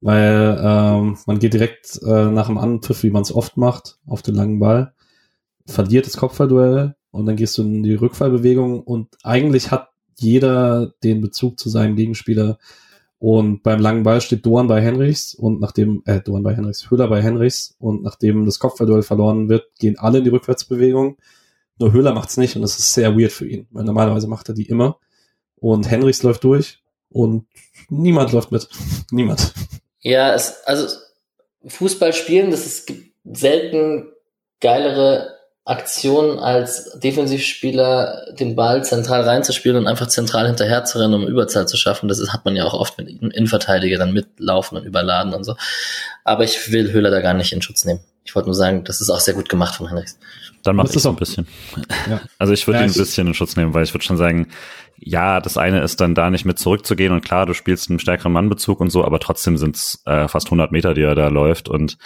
Weil ähm, man geht direkt äh, nach dem Anpfiff, wie man es oft macht, auf den langen Ball, verliert das Kopfballduell und dann gehst du in die Rückfallbewegung und eigentlich hat jeder den Bezug zu seinem Gegenspieler Und beim langen Ball steht Doan bei Henrichs und nachdem, äh, Doan bei Henrichs, Höhler bei Henrichs und nachdem das Kopfballduell verloren wird, gehen alle in die Rückwärtsbewegung. Nur Höhler macht's nicht und es ist sehr weird für ihn, weil normalerweise macht er die immer. Und Henrichs läuft durch und niemand läuft mit. <laughs> niemand. Ja, es, also Fußball spielen, das ist selten geilere Aktion als Defensivspieler den Ball zentral reinzuspielen und einfach zentral hinterher zu rennen, um Überzahl zu schaffen. Das hat man ja auch oft, wenn Innenverteidiger dann mitlaufen und überladen und so. Aber ich will Höhler da gar nicht in Schutz nehmen. Ich wollte nur sagen, das ist auch sehr gut gemacht von Henrichs. Dann macht es auch ein bisschen. Ja. <laughs> Also ich würde ja, ihn ein bisschen in Schutz nehmen, weil ich würde schon sagen, ja, das eine ist dann da nicht mit zurückzugehen und klar, du spielst einen stärkeren Mannbezug und so, aber trotzdem sind es äh, fast 100 Meter, die er da läuft und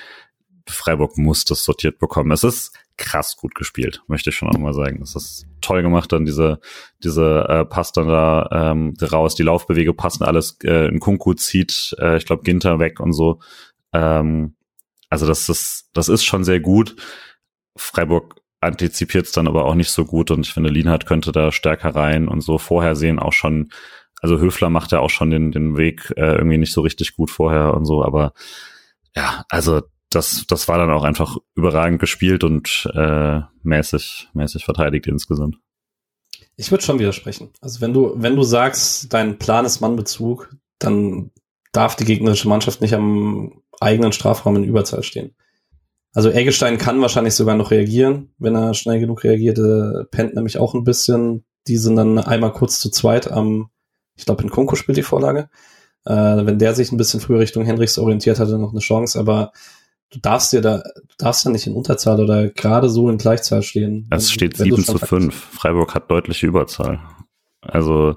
Freiburg muss das sortiert bekommen. Es ist krass gut gespielt, möchte ich schon auch mal sagen. Es ist toll gemacht, dann diese, diese äh, Pass dann da ähm, raus, die Laufbewege passen alles, äh, in Kunku zieht, äh, ich glaube, Ginter weg und so. Ähm, also das ist, das ist schon sehr gut. Freiburg antizipiert es dann aber auch nicht so gut und ich finde, Lienhardt könnte da stärker rein und so vorhersehen auch schon, also Höfler macht ja auch schon den, den Weg äh, irgendwie nicht so richtig gut vorher und so, aber ja, also das, das war dann auch einfach überragend gespielt und äh, mäßig, mäßig verteidigt insgesamt. Ich würde schon widersprechen. Also wenn du, wenn du sagst, dein Plan ist Mannbezug, dann darf die gegnerische Mannschaft nicht am eigenen Strafraum in Überzahl stehen. Also Eggestein kann wahrscheinlich sogar noch reagieren, wenn er schnell genug reagiert. Er pennt nämlich auch ein bisschen. Die sind dann einmal kurz zu zweit am, ich glaube, in Konko spielt die Vorlage. Äh, wenn der sich ein bisschen früher Richtung Henrichs orientiert, hat er noch eine Chance. Aber du darfst dir da, du darfst ja nicht in Unterzahl oder gerade so in Gleichzahl stehen. Es steht 7 zu 5. Freiburg hat deutliche Überzahl. Also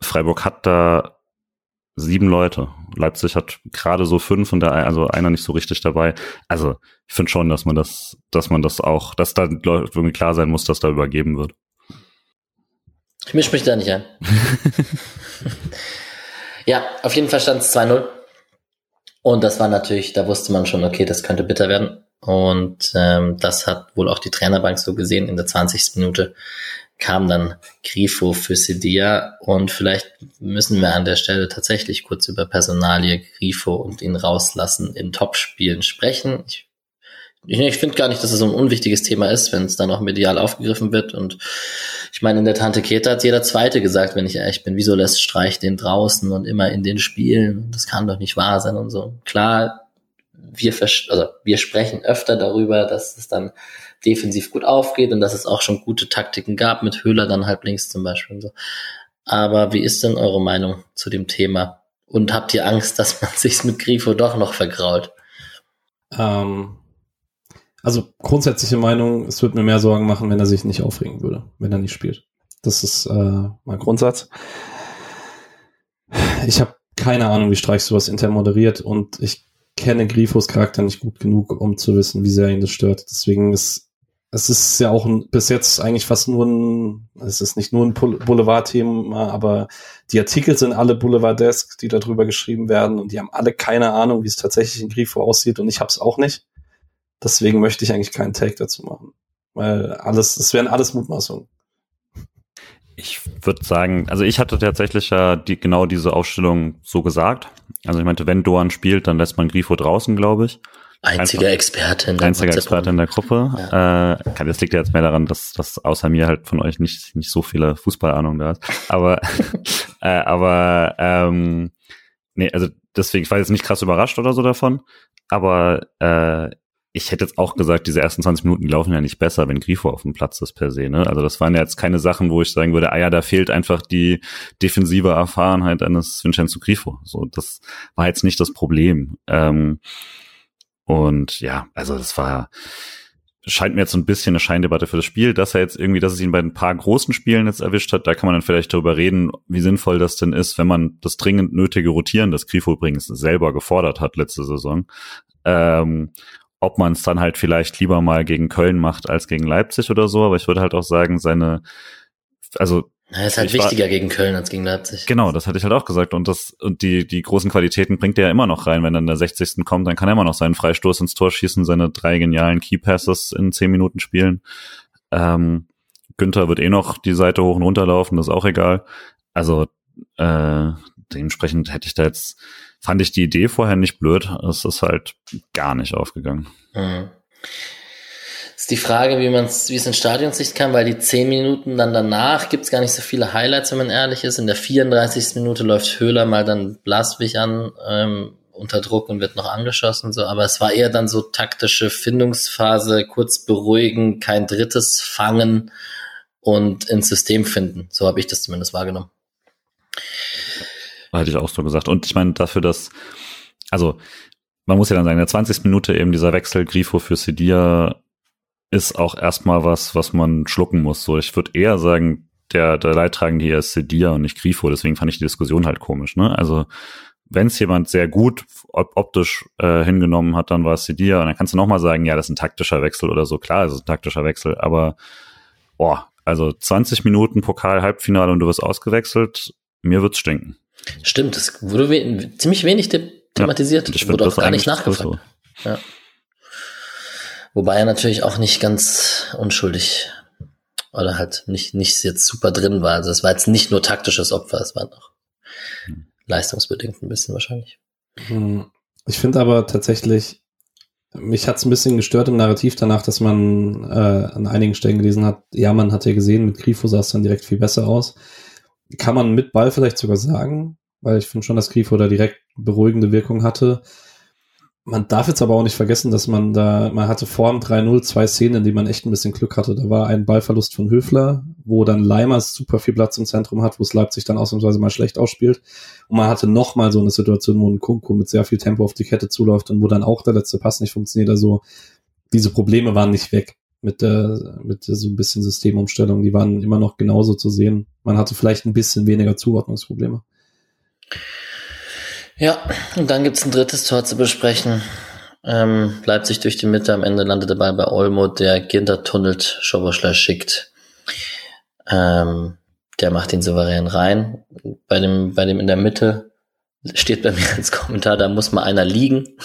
Freiburg hat da sieben Leute. Leipzig hat gerade so fünf und da also einer nicht so richtig dabei. Also ich finde schon, dass man das, dass man das auch, dass da irgendwie klar sein muss, dass da übergeben wird. Ich mische mich da nicht ein. <laughs> ja, auf jeden Fall stand es 2-0. Und das war natürlich, da wusste man schon, okay, das könnte bitter werden. Und ähm, das hat wohl auch die Trainerbank so gesehen. In der 20. Minute kam dann Grifo für Sedia und vielleicht müssen wir an der Stelle tatsächlich kurz über Personalie Grifo und ihn rauslassen in Topspielen sprechen. Ich ich, ich finde gar nicht, dass es so ein unwichtiges Thema ist, wenn es dann auch medial aufgegriffen wird. Und ich meine, in der Tante Keta hat jeder Zweite gesagt, wenn ich ehrlich bin, wieso lässt Streich den draußen und immer in den Spielen? Das kann doch nicht wahr sein und so. Klar, wir, also wir sprechen öfter darüber, dass es dann defensiv gut aufgeht und dass es auch schon gute Taktiken gab, mit Höhler dann halb links zum Beispiel und so. Aber wie ist denn eure Meinung zu dem Thema? Und habt ihr Angst, dass man <laughs> sich mit Grifo doch noch vergrault? Ähm, also grundsätzliche Meinung, es würde mir mehr Sorgen machen, wenn er sich nicht aufregen würde, wenn er nicht spielt. Das ist äh, mein Grundsatz. Ich habe keine Ahnung, wie Streich sowas intern moderiert und ich kenne Grifos Charakter nicht gut genug, um zu wissen, wie sehr ihn das stört. Deswegen ist es ist ja auch ein, bis jetzt eigentlich fast nur ein, es ist nicht nur ein Boulevard-Thema, aber die Artikel sind alle Boulevard-Desk, die darüber geschrieben werden und die haben alle keine Ahnung, wie es tatsächlich in Grifo aussieht und ich habe es auch nicht. Deswegen möchte ich eigentlich keinen Take dazu machen. Weil alles, es wären alles Mutmaßungen. Ich würde sagen, also ich hatte tatsächlich ja die, genau diese Aufstellung so gesagt. Also ich meinte, wenn Doan spielt, dann lässt man Grifo draußen, glaube ich. Einziger Experte in der Einziger Experte in der Gruppe. Ja. Äh, das liegt ja jetzt mehr daran, dass, dass außer mir halt von euch nicht, nicht so viele Fußballahnung da ist. Aber, <laughs> äh, aber ähm, nee, also deswegen, ich war jetzt nicht krass überrascht oder so davon. Aber äh, ich hätte jetzt auch gesagt, diese ersten 20 Minuten laufen ja nicht besser, wenn Grifo auf dem Platz ist per se. Ne? Also das waren ja jetzt keine Sachen, wo ich sagen würde, ah ja, da fehlt einfach die defensive Erfahrenheit eines Vincenzo Grifo. So, das war jetzt nicht das Problem. Ähm, und ja, also das war scheint mir jetzt so ein bisschen eine Scheindebatte für das Spiel, dass er jetzt irgendwie, dass es ihn bei ein paar großen Spielen jetzt erwischt hat. Da kann man dann vielleicht darüber reden, wie sinnvoll das denn ist, wenn man das dringend nötige Rotieren, das Grifo übrigens selber gefordert hat letzte Saison, ähm, ob man es dann halt vielleicht lieber mal gegen Köln macht als gegen Leipzig oder so. Aber ich würde halt auch sagen, seine, also ja, ist halt wichtiger war, gegen Köln als gegen Leipzig. Genau, das hatte ich halt auch gesagt. Und das, und die, die großen Qualitäten bringt er ja immer noch rein. Wenn er in der 60. kommt, dann kann er immer noch seinen Freistoß ins Tor schießen, seine drei genialen Key Passes in zehn Minuten spielen. Ähm, Günther wird eh noch die Seite hoch und runter laufen, das ist auch egal. Also, äh, dementsprechend hätte ich da jetzt, fand ich die Idee vorher nicht blöd. Es ist halt gar nicht aufgegangen. Mhm. Ist die Frage, wie man es, wie es in Stadionsicht kann, weil die zehn Minuten dann danach gibt's gar nicht so viele Highlights, wenn man ehrlich ist. In der 34. Minute läuft Höhler mal dann Blaswig an, ähm, unter Druck und wird noch angeschossen, so, aber es war eher dann so taktische Findungsphase, kurz beruhigen, kein drittes fangen und ins System finden. So habe ich das zumindest wahrgenommen. Hätte ich auch so gesagt. Und ich meine, dafür, dass, also, man muss ja dann sagen, in der 20. Minute eben dieser Wechsel Grifo für Sedia ist auch erstmal was, was man schlucken muss. So, ich würde eher sagen, der, der Leidtragende hier ist Sedia und nicht Grifo, deswegen fand ich die Diskussion halt komisch, ne? Also, wenn es jemand sehr gut optisch äh, hingenommen hat, dann war es Sedia. Und dann kannst du nochmal sagen, ja, das ist ein taktischer Wechsel oder so. Klar, es ist ein taktischer Wechsel, aber boah, also 20 Minuten Pokal Halbfinale und du wirst ausgewechselt, mir wird's stinken. Stimmt, das wurde we ziemlich wenig thematisiert. Ja, ich wurde auch gar nicht nachgefragt. So. Ja. Wobei er natürlich auch nicht ganz unschuldig oder halt nicht, nicht jetzt super drin war. Also es war jetzt nicht nur taktisches Opfer, es war noch hm. leistungsbedingt ein bisschen wahrscheinlich. Hm. Ich finde aber tatsächlich, mich hat es ein bisschen gestört im Narrativ danach, dass man äh, an einigen Stellen gelesen hat, ja, man hat ja gesehen, mit Grifo sah es dann direkt viel besser aus. Kann man mit Ball vielleicht sogar sagen, weil ich finde schon, dass Grifo da direkt beruhigende Wirkung hatte. Man darf jetzt aber auch nicht vergessen, dass man da, man hatte vor dem 3-0 zwei Szenen, in denen man echt ein bisschen Glück hatte. Da war ein Ballverlust von Höfler, wo dann Leimers super viel Platz im Zentrum hat, wo es Leipzig dann ausnahmsweise mal schlecht ausspielt. Und man hatte noch mal so eine Situation, wo ein Kunku mit sehr viel Tempo auf die Kette zuläuft und wo dann auch der letzte Pass nicht funktioniert. Also diese Probleme waren nicht weg mit der, mit der so ein bisschen Systemumstellung. Die waren immer noch genauso zu sehen. Man hatte vielleicht ein bisschen weniger Zuordnungsprobleme. Ja, und dann gibt's ein drittes Tor zu besprechen. Ähm, Leipzig durch die Mitte, am Ende landet Ball bei Olmo, der Ginter tunnelt, Schoboschler schickt. Ähm, der macht ihn souverän rein. Bei dem, bei dem in der Mitte steht bei <laughs> mir als Kommentar, da muss mal einer liegen.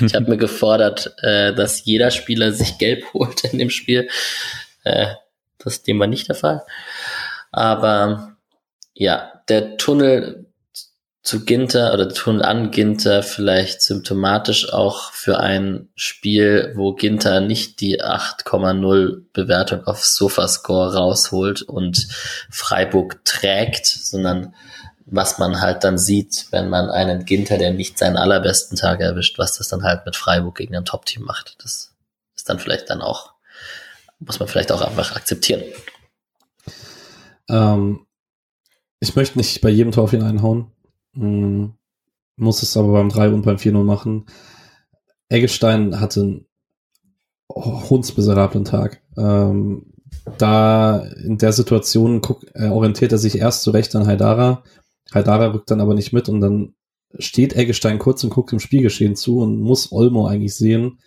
ich habe mir gefordert, äh, dass jeder Spieler sich gelb holt in dem Spiel. Äh, das dem war nicht der Fall. Aber ja, der Tunnel zu Ginter oder tun an Ginter vielleicht symptomatisch auch für ein Spiel, wo Ginter nicht die 8,0 Bewertung auf Sofascore rausholt und Freiburg trägt, sondern was man halt dann sieht, wenn man einen Ginter, der nicht seinen allerbesten Tag erwischt, was das dann halt mit Freiburg gegen ein Top-Team macht. Das ist dann vielleicht dann auch, muss man vielleicht auch einfach akzeptieren. Ähm, ich möchte nicht bei jedem Tor hineinhauen. Hm, muss es aber beim 3 und beim 4-0 machen. Eggestein hatte einen hundsmiserablen Tag. Ähm, da in der Situation guck, äh, orientiert er sich erst zurecht an Haidara. Haidara rückt dann aber nicht mit und dann steht Eggestein kurz und guckt dem Spielgeschehen zu und muss Olmo eigentlich sehen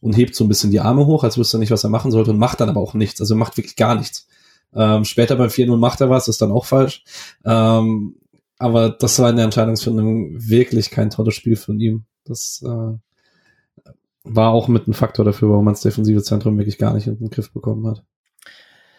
und hebt so ein bisschen die Arme hoch, als wüsste er nicht, was er machen sollte und macht dann aber auch nichts. Also macht wirklich gar nichts. Ähm, später beim 4-0 macht er was, ist dann auch falsch. Ähm, aber das war in der Entscheidungsfindung wirklich kein tolles Spiel von ihm. Das äh, war auch mit ein Faktor dafür, warum man das defensive Zentrum wirklich gar nicht in den Griff bekommen hat.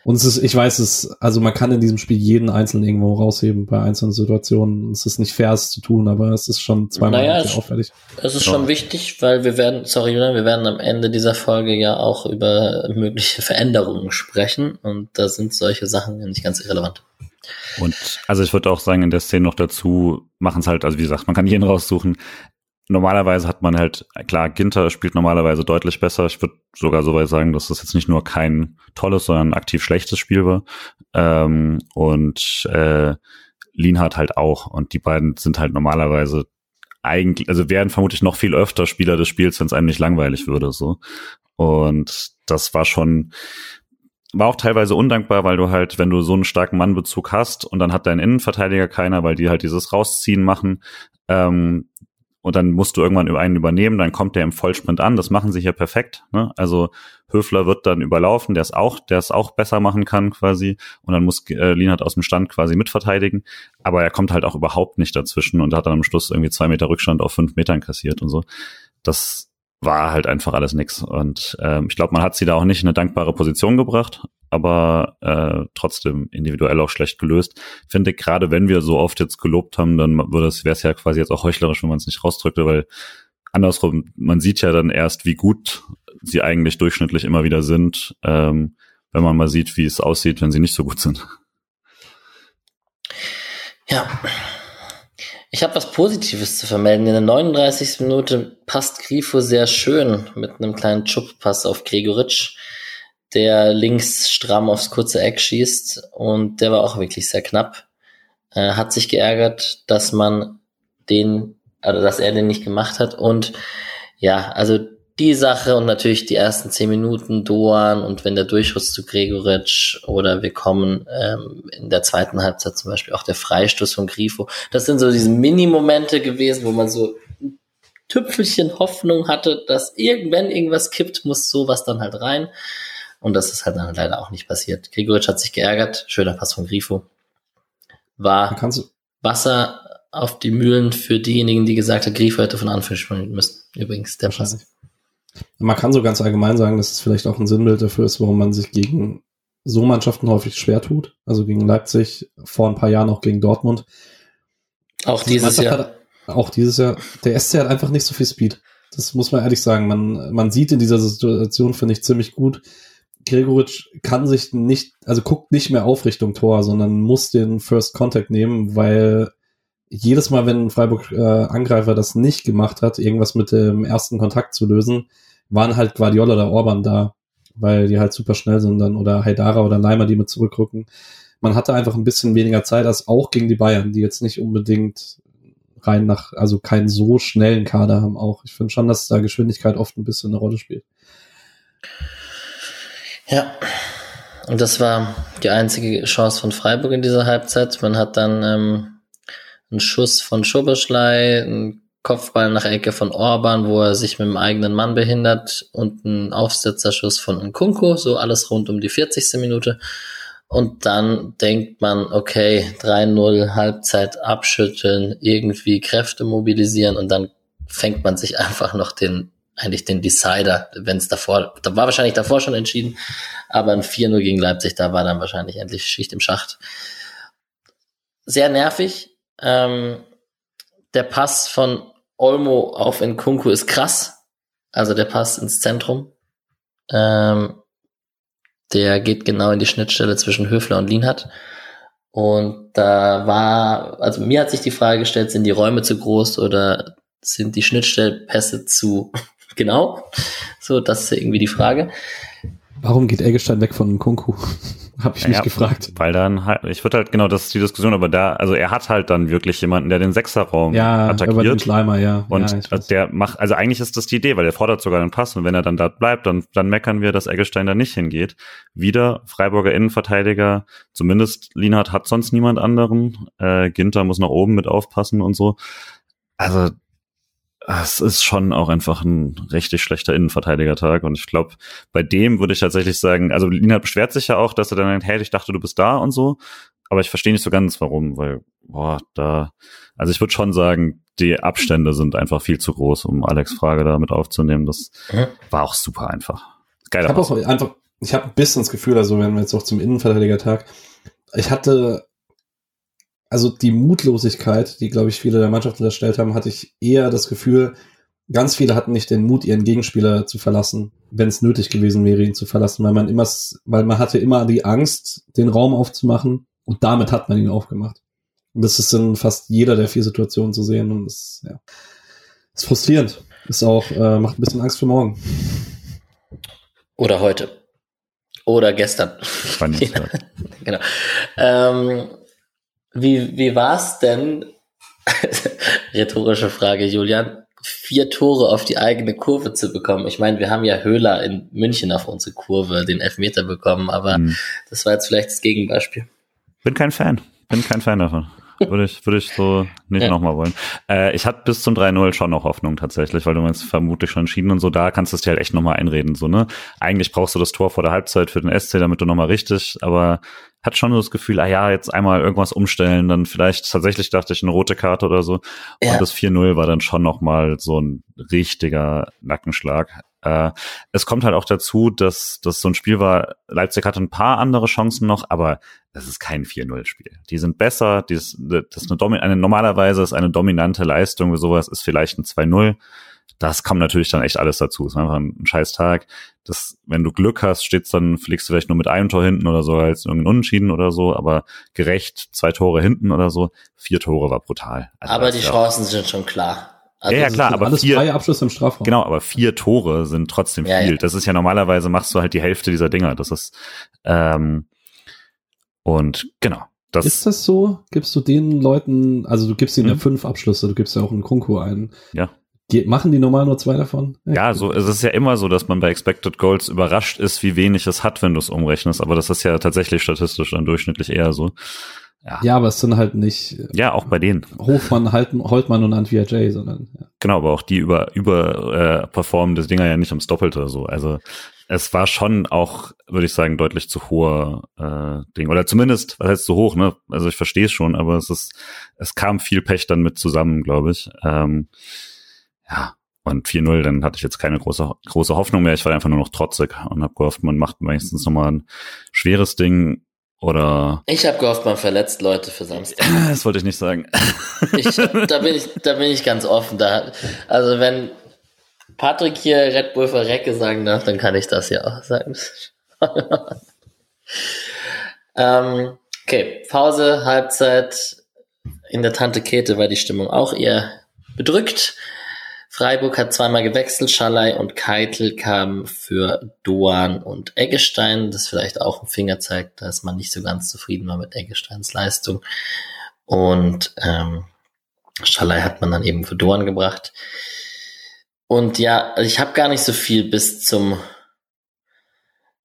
Und es ist, ich weiß es, also man kann in diesem Spiel jeden Einzelnen irgendwo rausheben bei einzelnen Situationen. Es ist nicht fair, es zu tun, aber es ist schon zweimal naja, es, auffällig. Es ist schon wichtig, weil wir werden, sorry Julian, wir werden am Ende dieser Folge ja auch über mögliche Veränderungen sprechen und da sind solche Sachen ja nicht ganz irrelevant. Und also ich würde auch sagen, in der Szene noch dazu machen es halt, also wie gesagt, man kann jeden raussuchen. Normalerweise hat man halt, klar, Ginter spielt normalerweise deutlich besser. Ich würde sogar so weit sagen, dass das jetzt nicht nur kein tolles, sondern aktiv schlechtes Spiel war. Ähm, und äh, Lienhardt halt auch. Und die beiden sind halt normalerweise eigentlich, also wären vermutlich noch viel öfter Spieler des Spiels, wenn es einem nicht langweilig würde. so. Und das war schon, war auch teilweise undankbar, weil du halt, wenn du so einen starken Mannbezug hast und dann hat dein Innenverteidiger keiner, weil die halt dieses Rausziehen machen, ähm, und dann musst du irgendwann einen übernehmen, dann kommt der im Vollsprint an. Das machen sie hier perfekt. Ne? Also Höfler wird dann überlaufen, der es auch, der es auch besser machen kann quasi. Und dann muss äh, Lienhardt aus dem Stand quasi mitverteidigen. Aber er kommt halt auch überhaupt nicht dazwischen und hat dann am Schluss irgendwie zwei Meter Rückstand auf fünf Metern kassiert und so. Das war halt einfach alles nix. Und ähm, ich glaube, man hat sie da auch nicht in eine dankbare Position gebracht. Aber äh, trotzdem individuell auch schlecht gelöst. Ich finde, gerade wenn wir so oft jetzt gelobt haben, dann würde es, wäre es ja quasi jetzt auch heuchlerisch, wenn man es nicht rausdrückte, weil andersrum, man sieht ja dann erst, wie gut sie eigentlich durchschnittlich immer wieder sind, ähm, wenn man mal sieht, wie es aussieht, wenn sie nicht so gut sind. Ja. Ich habe was Positives zu vermelden. In der 39. Minute passt Grifo sehr schön mit einem kleinen Chub-Pass auf Gregoritsch, der links stramm aufs kurze Eck schießt und der war auch wirklich sehr knapp. Äh, hat sich geärgert, dass man den, also dass er den nicht gemacht hat und ja, also die Sache und natürlich die ersten zehn Minuten Doan und wenn der Durchschuss zu Gregoritsch oder wir kommen ähm, in der zweiten Halbzeit zum Beispiel auch der Freistoß von Grifo. Das sind so diese Mini-Momente gewesen, wo man so Tüpfelchen Hoffnung hatte, dass irgendwann irgendwas kippt, muss sowas dann halt rein. Und das ist halt dann leider auch nicht passiert. Gregoritsch hat sich geärgert. Schöner Pass von Grifo. War Wasser auf die Mühlen für diejenigen, die gesagt haben, Grifo hätte von Anfang spielen müssen. Übrigens, der Pass. Man kann so ganz allgemein sagen, dass es vielleicht auch ein Sinnbild dafür ist, warum man sich gegen so Mannschaften häufig schwer tut. Also gegen Leipzig, vor ein paar Jahren auch gegen Dortmund. Auch dieses Jahr. Hat, auch dieses Jahr. Der SC hat einfach nicht so viel Speed. Das muss man ehrlich sagen. Man, man sieht in dieser Situation, finde ich, ziemlich gut. Gregoritsch kann sich nicht, also guckt nicht mehr auf Richtung Tor, sondern muss den First Contact nehmen, weil jedes Mal, wenn ein Freiburg-Angreifer äh, das nicht gemacht hat, irgendwas mit dem ersten Kontakt zu lösen, waren halt Guardiola oder Orban da, weil die halt super schnell sind dann oder Haidara oder Leimer, die mit zurückrücken. Man hatte einfach ein bisschen weniger Zeit als auch gegen die Bayern, die jetzt nicht unbedingt rein nach, also keinen so schnellen Kader haben auch. Ich finde schon, dass da Geschwindigkeit oft ein bisschen eine Rolle spielt. Ja, und das war die einzige Chance von Freiburg in dieser Halbzeit. Man hat dann ähm, einen Schuss von Schoberschlei, ein Kopfball nach Ecke von Orban, wo er sich mit dem eigenen Mann behindert und ein Aufsetzerschuss von Nkunku, so alles rund um die 40. Minute. Und dann denkt man, okay, 3-0, Halbzeit abschütteln, irgendwie Kräfte mobilisieren und dann fängt man sich <laughs> einfach noch den, eigentlich den Decider, wenn es davor, da war wahrscheinlich davor schon entschieden, aber ein 4-0 gegen Leipzig, da war dann wahrscheinlich endlich Schicht im Schacht. Sehr nervig. Ähm, der Pass von Olmo auf Nkunku ist krass. Also der passt ins Zentrum. Ähm, der geht genau in die Schnittstelle zwischen Höfler und Lienhardt. Und da war, also mir hat sich die Frage gestellt, sind die Räume zu groß oder sind die Schnittstellpässe zu genau? So, das ist irgendwie die Frage. Warum geht Eggestein weg von Kunku? <laughs> Habe ich ja, mich gefragt. Weil dann halt, ich würde halt, genau, das ist die Diskussion, aber da, also er hat halt dann wirklich jemanden, der den Sechserraum ja, attackiert. Ja, Schleimer, ja. Und ja, der macht, also eigentlich ist das die Idee, weil der fordert sogar den Pass und wenn er dann da bleibt, dann, dann meckern wir, dass Eggestein da nicht hingeht. Wieder Freiburger Innenverteidiger, zumindest Lienhardt hat sonst niemand anderen. Äh, Ginter muss nach oben mit aufpassen und so. Also es ist schon auch einfach ein richtig schlechter Innenverteidiger-Tag. Und ich glaube, bei dem würde ich tatsächlich sagen, also Lina beschwert sich ja auch, dass er dann denkt, hey, ich dachte, du bist da und so. Aber ich verstehe nicht so ganz, warum, weil, boah, da, also ich würde schon sagen, die Abstände sind einfach viel zu groß, um Alex Frage damit aufzunehmen. Das mhm. war auch super einfach. Geil. Ich habe auch einfach, ich habe ein bisschen das Gefühl, also wenn wir jetzt auch zum Innenverteidiger-Tag, ich hatte also die Mutlosigkeit, die, glaube ich, viele der Mannschaften unterstellt haben, hatte ich eher das Gefühl, ganz viele hatten nicht den Mut, ihren Gegenspieler zu verlassen, wenn es nötig gewesen wäre, ihn zu verlassen, weil man immer, weil man hatte immer die Angst, den Raum aufzumachen und damit hat man ihn aufgemacht. Und das ist in fast jeder der vier Situationen zu sehen und das, ja, ist frustrierend. Ist auch, äh, macht ein bisschen Angst für morgen. Oder heute. Oder gestern. Spannend. <laughs> genau. Ähm, wie, wie war's denn? <laughs> Rhetorische Frage, Julian. Vier Tore auf die eigene Kurve zu bekommen. Ich meine, wir haben ja Höhler in München auf unsere Kurve den Elfmeter bekommen, aber mhm. das war jetzt vielleicht das Gegenbeispiel. Bin kein Fan. Bin kein Fan davon. Würde ich, würde ich so nicht ja. nochmal wollen. Äh, ich hatte bis zum 3-0 schon noch Hoffnung tatsächlich, weil du meinst, vermutlich schon entschieden und so, da kannst du es dir halt echt nochmal einreden, so, ne? Eigentlich brauchst du das Tor vor der Halbzeit für den SC, damit du nochmal richtig, aber hat schon so das Gefühl, ah ja, jetzt einmal irgendwas umstellen, dann vielleicht tatsächlich dachte ich eine rote Karte oder so. Ja. Und das 4-0 war dann schon nochmal so ein richtiger Nackenschlag. Äh, es kommt halt auch dazu, dass das so ein Spiel war, Leipzig hatte ein paar andere Chancen noch, aber das ist kein 4-0-Spiel. Die sind besser, die ist, das ist eine, eine normalerweise ist eine dominante Leistung, sowas ist vielleicht ein 2-0 das kommt natürlich dann echt alles dazu. Es ist einfach ein, scheiß Tag. Das, wenn du Glück hast, steht's dann, fliegst du vielleicht nur mit einem Tor hinten oder so, als irgendein Unentschieden oder so, aber gerecht, zwei Tore hinten oder so, vier Tore war brutal. Also aber die Chancen sind schon klar. Also ja, ja, klar, aber alles vier, freie Abschluss im Strafraum. Genau, aber vier Tore sind trotzdem ja, viel. Ja. Das ist ja normalerweise machst du halt die Hälfte dieser Dinger. Das ist ähm, und genau. Das ist das so? Gibst du den Leuten, also du gibst ihnen mhm. ja fünf Abschlüsse, du gibst ja auch einen Kunku ein. Ja. Die, machen die normal nur zwei davon? Ja, so, es ist ja immer so, dass man bei Expected Goals überrascht ist, wie wenig es hat, wenn du es umrechnest. Aber das ist ja tatsächlich statistisch dann durchschnittlich eher so. Ja. ja, aber es sind halt nicht. Ja, auch bei denen. Hofmann, Halten, Holtmann und Antwia J, sondern. Ja. Genau, aber auch die über, über äh, performen das Dinger ja nicht ums Doppelte so. Also es war schon auch, würde ich sagen, deutlich zu hoher äh, Ding. Oder zumindest, was heißt zu hoch, ne? Also ich verstehe es schon, aber es ist, es kam viel Pech dann mit zusammen, glaube ich. Ähm, ja, und 4-0, dann hatte ich jetzt keine große, große Hoffnung mehr. Ich war einfach nur noch trotzig und habe gehofft, man macht wenigstens nochmal ein schweres Ding oder. Ich habe gehofft, man verletzt Leute für Samstag. <clears throat> Das wollte ich nicht sagen. Ich, da, bin ich, da bin ich ganz offen. Da, also wenn Patrick hier Red Bull Verrecke sagen darf, dann kann ich das ja auch sagen. <laughs> ähm, okay, Pause, Halbzeit. In der Tante Kete war die Stimmung auch eher bedrückt. Freiburg hat zweimal gewechselt, Schalay und Keitel kamen für Doan und Eggestein, das vielleicht auch ein Finger zeigt, dass man nicht so ganz zufrieden war mit Eggesteins Leistung. Und ähm, Schalay hat man dann eben für Doan gebracht. Und ja, ich habe gar nicht so viel bis zum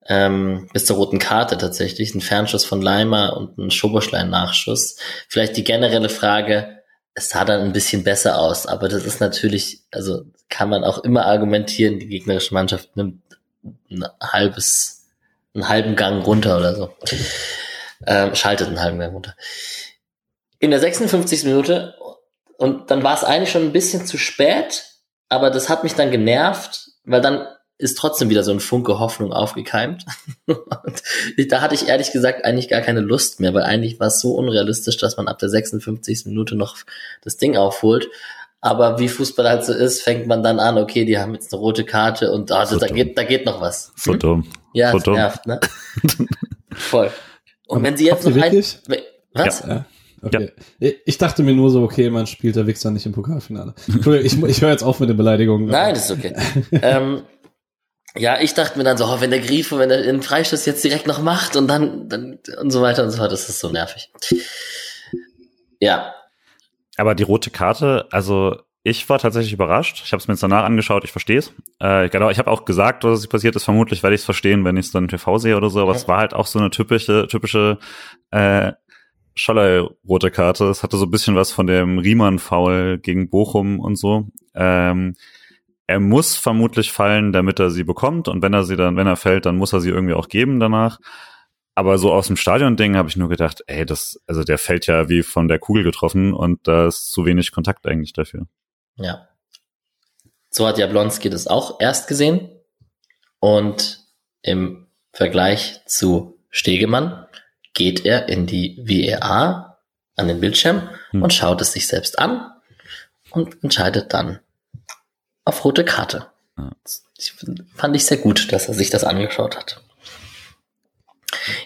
ähm, bis zur roten Karte tatsächlich. Ein Fernschuss von Leimer und ein Schoberschlein-Nachschuss. Vielleicht die generelle Frage, es sah dann ein bisschen besser aus, aber das ist natürlich, also kann man auch immer argumentieren, die gegnerische Mannschaft nimmt ein halbes, einen halben Gang runter oder so. Ähm, schaltet einen halben Gang runter. In der 56. Minute, und dann war es eigentlich schon ein bisschen zu spät, aber das hat mich dann genervt, weil dann ist trotzdem wieder so ein Funke Hoffnung aufgekeimt. <laughs> und da hatte ich ehrlich gesagt eigentlich gar keine Lust mehr, weil eigentlich war es so unrealistisch, dass man ab der 56. Minute noch das Ding aufholt. Aber wie Fußball halt so ist, fängt man dann an, okay, die haben jetzt eine rote Karte und also, da, geht, da geht noch was. Hm? So dumm. Ja, so das nervt, ne? <laughs> Voll. Und wenn sie jetzt noch ein, Was? Ja. Okay. Ja. Ich dachte mir nur so, okay, man spielt der Wichser nicht im Pokalfinale. ich, ich höre jetzt auf mit den Beleidigungen. Nein, das ist okay. ähm, <laughs> ja, ich dachte mir dann so, oh, wenn der Grifo, wenn er den Freistoß jetzt direkt noch macht und dann, dann und so weiter und so fort, das ist so nervig. Ja. Aber die rote Karte, also ich war tatsächlich überrascht. Ich habe es mir jetzt danach angeschaut, ich verstehe es. Äh, genau, ich habe auch gesagt, was passiert ist. Vermutlich werde ich es verstehen, wenn ich es dann TV sehe oder so. Aber ja. es war halt auch so eine typische, typische äh, Scholler rote Karte. Es hatte so ein bisschen was von dem Riemann-Foul gegen Bochum und so. Ähm, er muss vermutlich fallen, damit er sie bekommt. Und wenn er sie dann, wenn er fällt, dann muss er sie irgendwie auch geben danach. Aber so aus dem Stadion-Ding habe ich nur gedacht, ey, das, also der fällt ja wie von der Kugel getroffen und da ist zu wenig Kontakt eigentlich dafür. Ja. So hat Jablonski das auch erst gesehen. Und im Vergleich zu Stegemann geht er in die WEA an den Bildschirm hm. und schaut es sich selbst an und entscheidet dann auf rote Karte. Ja. Ich, fand ich sehr gut, dass er sich das angeschaut hat.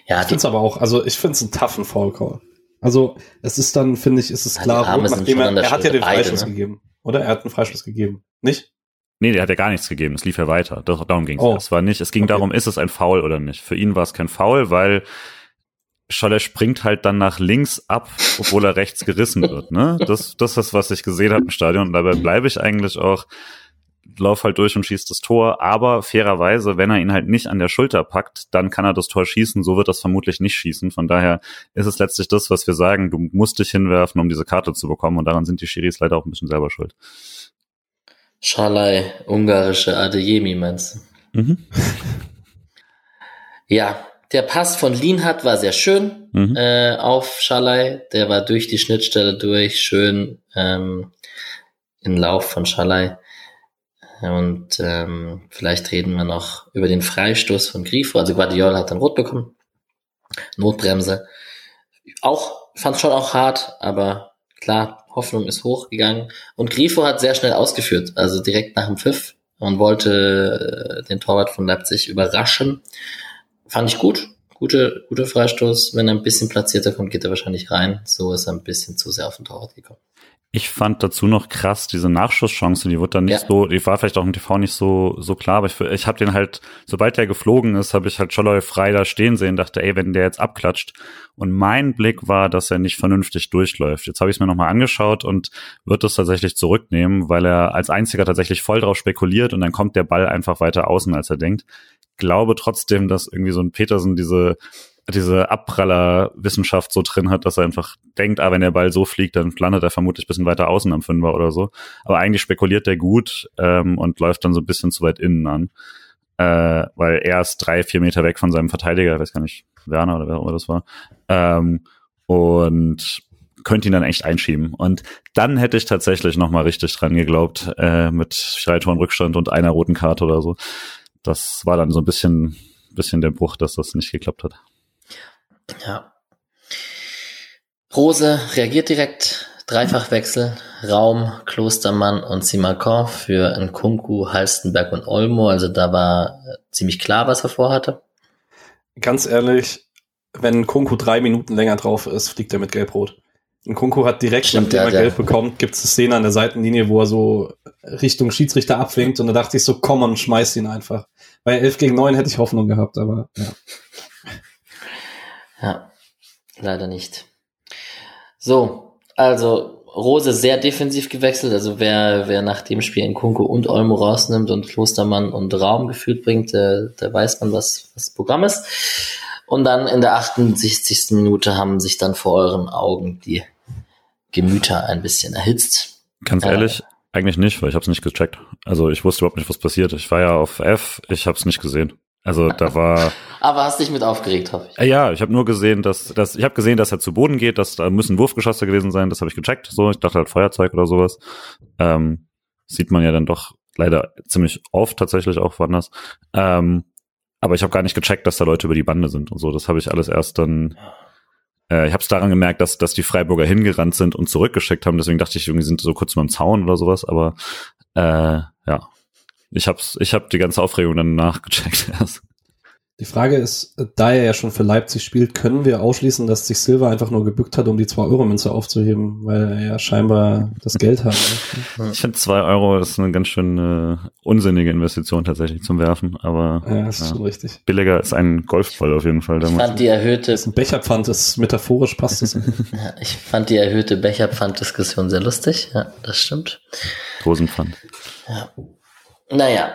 Ja, ich finde es aber auch, also ich finde es einen toughen Foul. Also es ist dann, finde ich, ist es klar, nachdem er, er hat ja den beide, Freischuss ne? gegeben, oder? Er hat einen Freistoß gegeben, nicht? Nee, der hat ja gar nichts gegeben. Es lief ja weiter. Darum ging es. Oh. Es war nicht. Es ging okay. darum, ist es ein Foul oder nicht. Für ihn war es kein Foul, weil Scholler springt halt dann nach links ab, obwohl er rechts gerissen wird. Ne? Das, das ist, was ich gesehen habe im Stadion. Und dabei bleibe ich eigentlich auch lauf halt durch und schießt das Tor. Aber fairerweise, wenn er ihn halt nicht an der Schulter packt, dann kann er das Tor schießen. So wird das vermutlich nicht schießen. Von daher ist es letztlich das, was wir sagen. Du musst dich hinwerfen, um diese Karte zu bekommen. Und daran sind die Schiris leider auch ein bisschen selber schuld. Schalai, ungarische Adeyemi, meinst du? Mhm. <laughs> ja, der Pass von Lienhardt war sehr schön mhm. äh, auf Schalai. Der war durch die Schnittstelle durch, schön ähm, in Lauf von Schalai Und ähm, vielleicht reden wir noch über den Freistoß von Grifo. Also Guardiola hat dann rot bekommen. Notbremse. Auch, fand schon auch hart, aber klar, Hoffnung ist hochgegangen. Und Grifo hat sehr schnell ausgeführt, also direkt nach dem Pfiff und wollte äh, den Torwart von Leipzig überraschen. Fand ich gut. Gute, guter Freistoß. Wenn er ein bisschen platzierter kommt, geht er wahrscheinlich rein. So ist er ein bisschen zu sehr auf den Torwart gekommen. Ich fand dazu noch krass diese Nachschusschance, die wurde dann nicht ja. so, die war vielleicht auch im TV nicht so so klar, aber ich, ich habe den halt, sobald der geflogen ist, habe ich halt Scholloy frei da stehen sehen, dachte, ey, wenn der jetzt abklatscht. Und mein Blick war, dass er nicht vernünftig durchläuft. Jetzt habe ich es mir nochmal angeschaut und wird das tatsächlich zurücknehmen, weil er als einziger tatsächlich voll drauf spekuliert und dann kommt der Ball einfach weiter außen, als er denkt. Glaube trotzdem, dass irgendwie so ein Petersen diese diese Abprallerwissenschaft so drin hat, dass er einfach denkt, ah, wenn der Ball so fliegt, dann landet er vermutlich bisschen weiter außen am Fünfer oder so. Aber eigentlich spekuliert der gut ähm, und läuft dann so ein bisschen zu weit innen an. Äh, weil er ist drei, vier Meter weg von seinem Verteidiger, ich weiß gar nicht, Werner oder wer auch immer das war. Ähm, und könnte ihn dann echt einschieben. Und dann hätte ich tatsächlich noch mal richtig dran geglaubt, äh, mit drei Toren Rückstand und einer roten Karte oder so. Das war dann so ein bisschen, bisschen der Bruch, dass das nicht geklappt hat. Ja. Rose reagiert direkt. Dreifachwechsel. Raum, Klostermann und Simakon für Nkunku, Halstenberg und Olmo. Also da war äh, ziemlich klar, was er vorhatte. Ganz ehrlich, wenn Nkunku drei Minuten länger drauf ist, fliegt er mit Gelb-Rot. Nkunku hat direkt, Stimmt, nachdem er ja, Gelb bekommt, gibt es eine Szene an der Seitenlinie, wo er so Richtung Schiedsrichter abwinkt und da dachte ich so, komm und schmeiß ihn einfach. Bei 11 gegen 9 hätte ich Hoffnung gehabt, aber ja. Ja, leider nicht. So, also Rose sehr defensiv gewechselt. Also wer, wer nach dem Spiel in Kunko und Olmo rausnimmt und Klostermann und Raum geführt bringt, der, der weiß man, was, was das Programm ist. Und dann in der 68. Minute haben sich dann vor euren Augen die Gemüter ein bisschen erhitzt. Ganz äh, ehrlich, eigentlich nicht, weil ich habe es nicht gecheckt. Also ich wusste überhaupt nicht, was passiert. Ich war ja auf F, ich habe es nicht gesehen. Also da war. <laughs> Aber hast dich mit aufgeregt, hoffe ich. Ja, ich habe nur gesehen, dass, dass ich habe gesehen, dass er zu Boden geht, dass da müssen Wurfgeschosse gewesen sein. Das habe ich gecheckt. So, ich dachte halt Feuerzeug oder sowas. Ähm, sieht man ja dann doch leider ziemlich oft tatsächlich auch woanders. Ähm, aber ich habe gar nicht gecheckt, dass da Leute über die Bande sind und so. Das habe ich alles erst dann. Äh, ich habe es daran gemerkt, dass, dass die Freiburger hingerannt sind und zurückgeschickt haben. Deswegen dachte ich, irgendwie sind so kurz beim Zaun oder sowas. Aber äh, ja, ich hab's, ich hab die ganze Aufregung dann nachgecheckt erst. <laughs> Die Frage ist, da er ja schon für Leipzig spielt, können wir ausschließen, dass sich Silva einfach nur gebückt hat, um die 2-Euro-Münze aufzuheben, weil er ja scheinbar das Geld hat. Ich finde 2 Euro ist eine ganz schön äh, unsinnige Investition tatsächlich zum Werfen, aber ja, das ist ja, schon richtig. billiger ist ein Golfball auf jeden Fall. Ich fand die erhöhte das ist ein Becherpfand, ist metaphorisch passt es. <laughs> ja, ich fand die erhöhte Becherpfand-Diskussion sehr lustig, ja, das stimmt. Dosenpfand. Ja. Naja,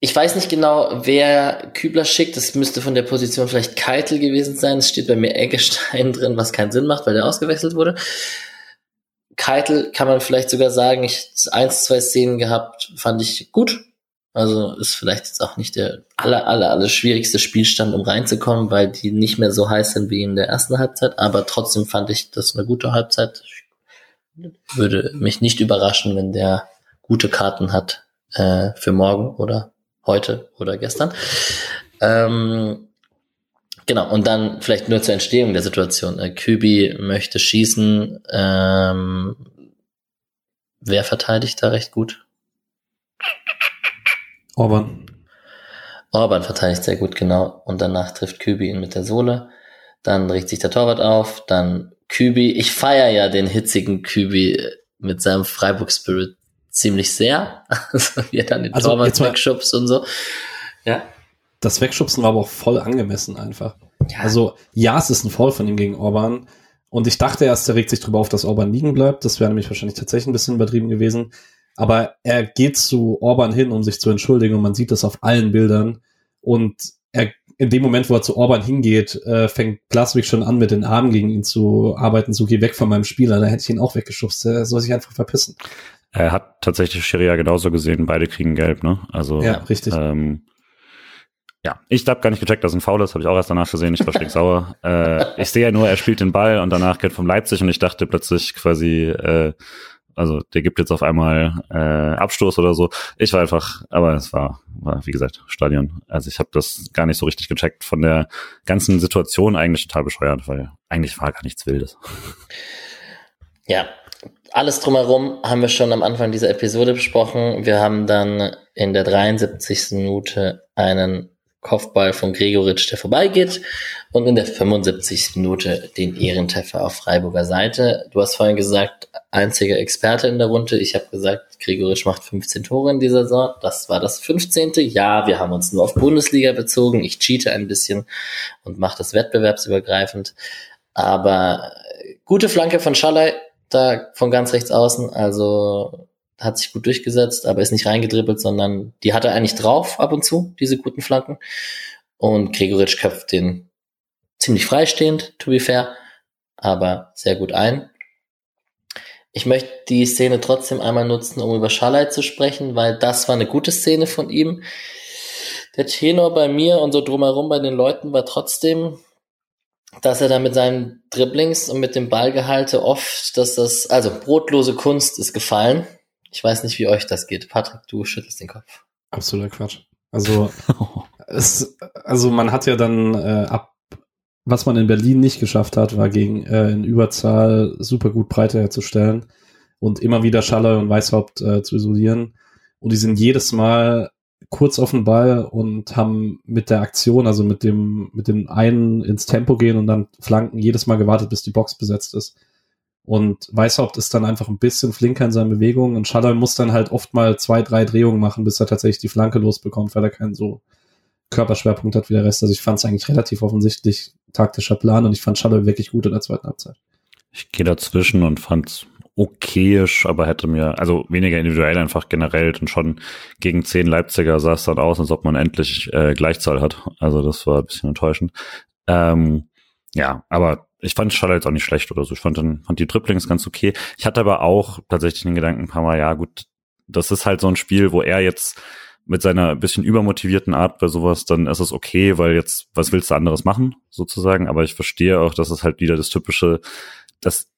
ich weiß nicht genau, wer Kübler schickt. Das müsste von der Position vielleicht Keitel gewesen sein. Es steht bei mir Eggestein <laughs> drin, was keinen Sinn macht, weil der ausgewechselt wurde. Keitel kann man vielleicht sogar sagen, ich eins, zwei Szenen gehabt, fand ich gut. Also ist vielleicht jetzt auch nicht der aller, aller, aller schwierigste Spielstand, um reinzukommen, weil die nicht mehr so heiß sind wie in der ersten Halbzeit. Aber trotzdem fand ich das eine gute Halbzeit. Würde mich nicht überraschen, wenn der gute Karten hat äh, für morgen oder heute oder gestern. Ähm, genau, und dann vielleicht nur zur Entstehung der Situation. Äh, Kübi möchte schießen. Ähm, wer verteidigt da recht gut? Orban. Orban verteidigt sehr gut, genau. Und danach trifft Kübi ihn mit der Sohle. Dann regt sich der Torwart auf. Dann Kübi. Ich feiere ja den hitzigen Kübi mit seinem Freiburg-Spirit ziemlich sehr. <laughs> Also wie er dann den also Torwart wegschubst und so. Ja. Das Wegschubsen war aber auch voll angemessen einfach. Ja. Also ja, es ist ein Foul von ihm gegen Orban. Und ich dachte erst, er regt sich drüber auf, dass Orban liegen bleibt. Das wäre nämlich wahrscheinlich tatsächlich ein bisschen übertrieben gewesen. Aber er geht zu Orban hin, um sich zu entschuldigen. Und man sieht das auf allen Bildern. Und er, in dem Moment, wo er zu Orban hingeht, äh, fängt Plaswig schon an, mit den Armen gegen ihn zu arbeiten. So, geh weg von meinem Spieler. Da hätte ich ihn auch weggeschubst. Er soll sich einfach verpissen. Er hat tatsächlich Schiria genauso gesehen, beide kriegen gelb, ne? Also ja, richtig. Ähm, ja, ich habe gar nicht gecheckt, dass ein Foul ist, habe ich auch erst danach gesehen, ich war <laughs> sauer. Äh, ich sehe ja nur, er spielt den Ball und danach geht vom Leipzig und ich dachte plötzlich quasi, äh, also der gibt jetzt auf einmal äh, Abstoß oder so. Ich war einfach, aber es war, war wie gesagt, Stadion. Also ich habe das gar nicht so richtig gecheckt von der ganzen Situation eigentlich total bescheuert, weil eigentlich war gar nichts Wildes. Ja, alles drumherum haben wir schon am Anfang dieser Episode besprochen. Wir haben dann in der 73. Minute einen Kopfball von Gregoritsch, der vorbeigeht und in der 75. Minute den Ehrentreffer auf Freiburger Seite. Du hast vorhin gesagt, einziger Experte in der Runde. Ich habe gesagt, Gregoritsch macht 15 Tore in dieser Saison. Das war das 15. Ja, wir haben uns nur auf Bundesliga bezogen. Ich cheate ein bisschen und mache das wettbewerbsübergreifend. Aber gute Flanke von Schallei, da von ganz rechts außen. Also hat sich gut durchgesetzt, aber ist nicht reingedribbelt, sondern die hat er eigentlich drauf ab und zu, diese guten Flanken. Und Gregoritsch köpft den ziemlich freistehend, to be fair, aber sehr gut ein. Ich möchte die Szene trotzdem einmal nutzen, um über Schalai zu sprechen, weil das war eine gute Szene von ihm. Der Tenor bei mir und so drumherum bei den Leuten war trotzdem, dass er da mit seinen Dribblings und mit dem Ballgehalte oft, dass das, also brotlose Kunst ist gefallen. Ich weiß nicht, wie euch das geht. Patrick, du schüttelst den Kopf. Absoluter Quatsch. Also, <laughs> es, also man hat ja dann äh, ab, was man in Berlin nicht geschafft hat, war gegen äh, in Überzahl super gut Breite herzustellen und immer wieder Schaller und Weißhaupt äh, zu isolieren. Und die sind jedes Mal kurz auf den Ball und haben mit der Aktion, also mit dem, mit dem einen ins Tempo gehen und dann flanken, jedes Mal gewartet, bis die Box besetzt ist. Und Weißhaupt ist dann einfach ein bisschen flinker in seinen Bewegungen und Schaller muss dann halt oft mal zwei, drei Drehungen machen, bis er tatsächlich die Flanke losbekommt, weil er keinen so Körperschwerpunkt hat wie der Rest. Also ich fand es eigentlich relativ offensichtlich taktischer Plan und ich fand Schaller wirklich gut in der zweiten Halbzeit. Ich gehe dazwischen und fand's okayisch, aber hätte mir, also weniger individuell einfach generell und schon gegen zehn Leipziger sah es dann aus, als ob man endlich äh, Gleichzahl hat. Also das war ein bisschen enttäuschend. Ähm, ja, aber ich fand Schaller jetzt auch nicht schlecht oder so. Ich fand, dann, fand die Triplings ganz okay. Ich hatte aber auch tatsächlich den Gedanken ein paar Mal, ja gut, das ist halt so ein Spiel, wo er jetzt mit seiner bisschen übermotivierten Art bei sowas, dann ist es okay, weil jetzt, was willst du anderes machen, sozusagen. Aber ich verstehe auch, dass es halt wieder das typische, dass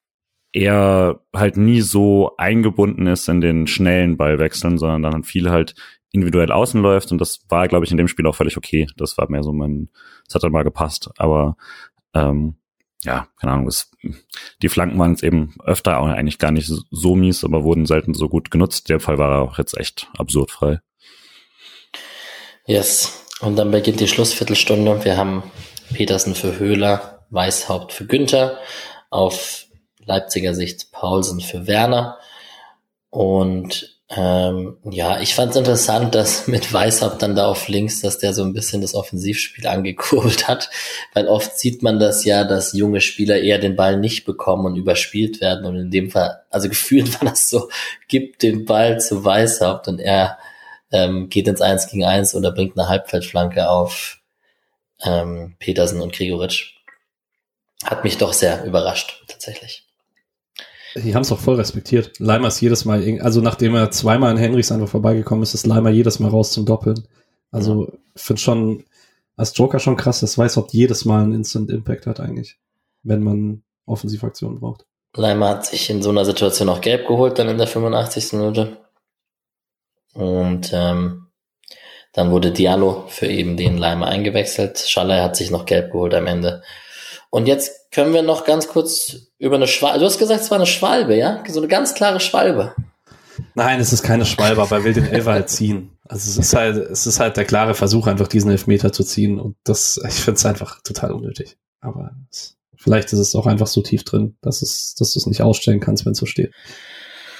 er halt nie so eingebunden ist in den schnellen Ballwechseln, sondern dann viel halt individuell außen läuft. Und das war, glaube ich, in dem Spiel auch völlig okay. Das war mehr so mein, das hat dann mal gepasst. Aber ähm, ja, keine Ahnung, es, die Flanken waren jetzt eben öfter auch eigentlich gar nicht so mies, aber wurden selten so gut genutzt. Der Fall war auch jetzt echt absurd frei. Yes. Und dann beginnt die Schlussviertelstunde. Wir haben Petersen für Höhler, Weißhaupt für Günther, auf Leipziger Sicht Paulsen für Werner. Und ähm, ja, ich fand es interessant, dass <laughs> mit Weißhaupt dann da auf links, dass der so ein bisschen das Offensivspiel angekurbelt hat, weil oft sieht man das ja, dass junge Spieler eher den Ball nicht bekommen und überspielt werden und in dem Fall, also <laughs> gefühlt war das so, gibt den Ball zu Weißhaupt und er ähm, geht ins Eins gegen Eins oder bringt eine Halbfeldflanke auf ähm, Petersen und Gregoritsch. Hat mich doch sehr überrascht, tatsächlich. Die haben es auch voll respektiert. Leimer ist jedes Mal, also nachdem er zweimal in Henrichs einfach vorbeigekommen ist, ist Leimer jedes Mal raus zum Doppeln. Also finde schon als Joker schon krass, das weiß, ob jedes Mal einen Instant Impact hat eigentlich, wenn man Offensivaktionen braucht. Leimer hat sich in so einer Situation auch gelb geholt, dann in der 85. Minute. Und ähm, dann wurde Diallo für eben den Leimer eingewechselt. Schallei hat sich noch gelb geholt am Ende. Und jetzt können wir noch ganz kurz über eine Schwalbe. Du hast gesagt, es war eine Schwalbe, ja? So eine ganz klare Schwalbe. Nein, es ist keine Schwalbe, aber er will den Elfer halt ziehen. Also es ist halt, es ist halt der klare Versuch, einfach diesen Elfmeter zu ziehen. Und das, ich finde es einfach total unnötig. Aber es, vielleicht ist es auch einfach so tief drin, dass es, dass du es nicht ausstellen kannst, wenn es so steht.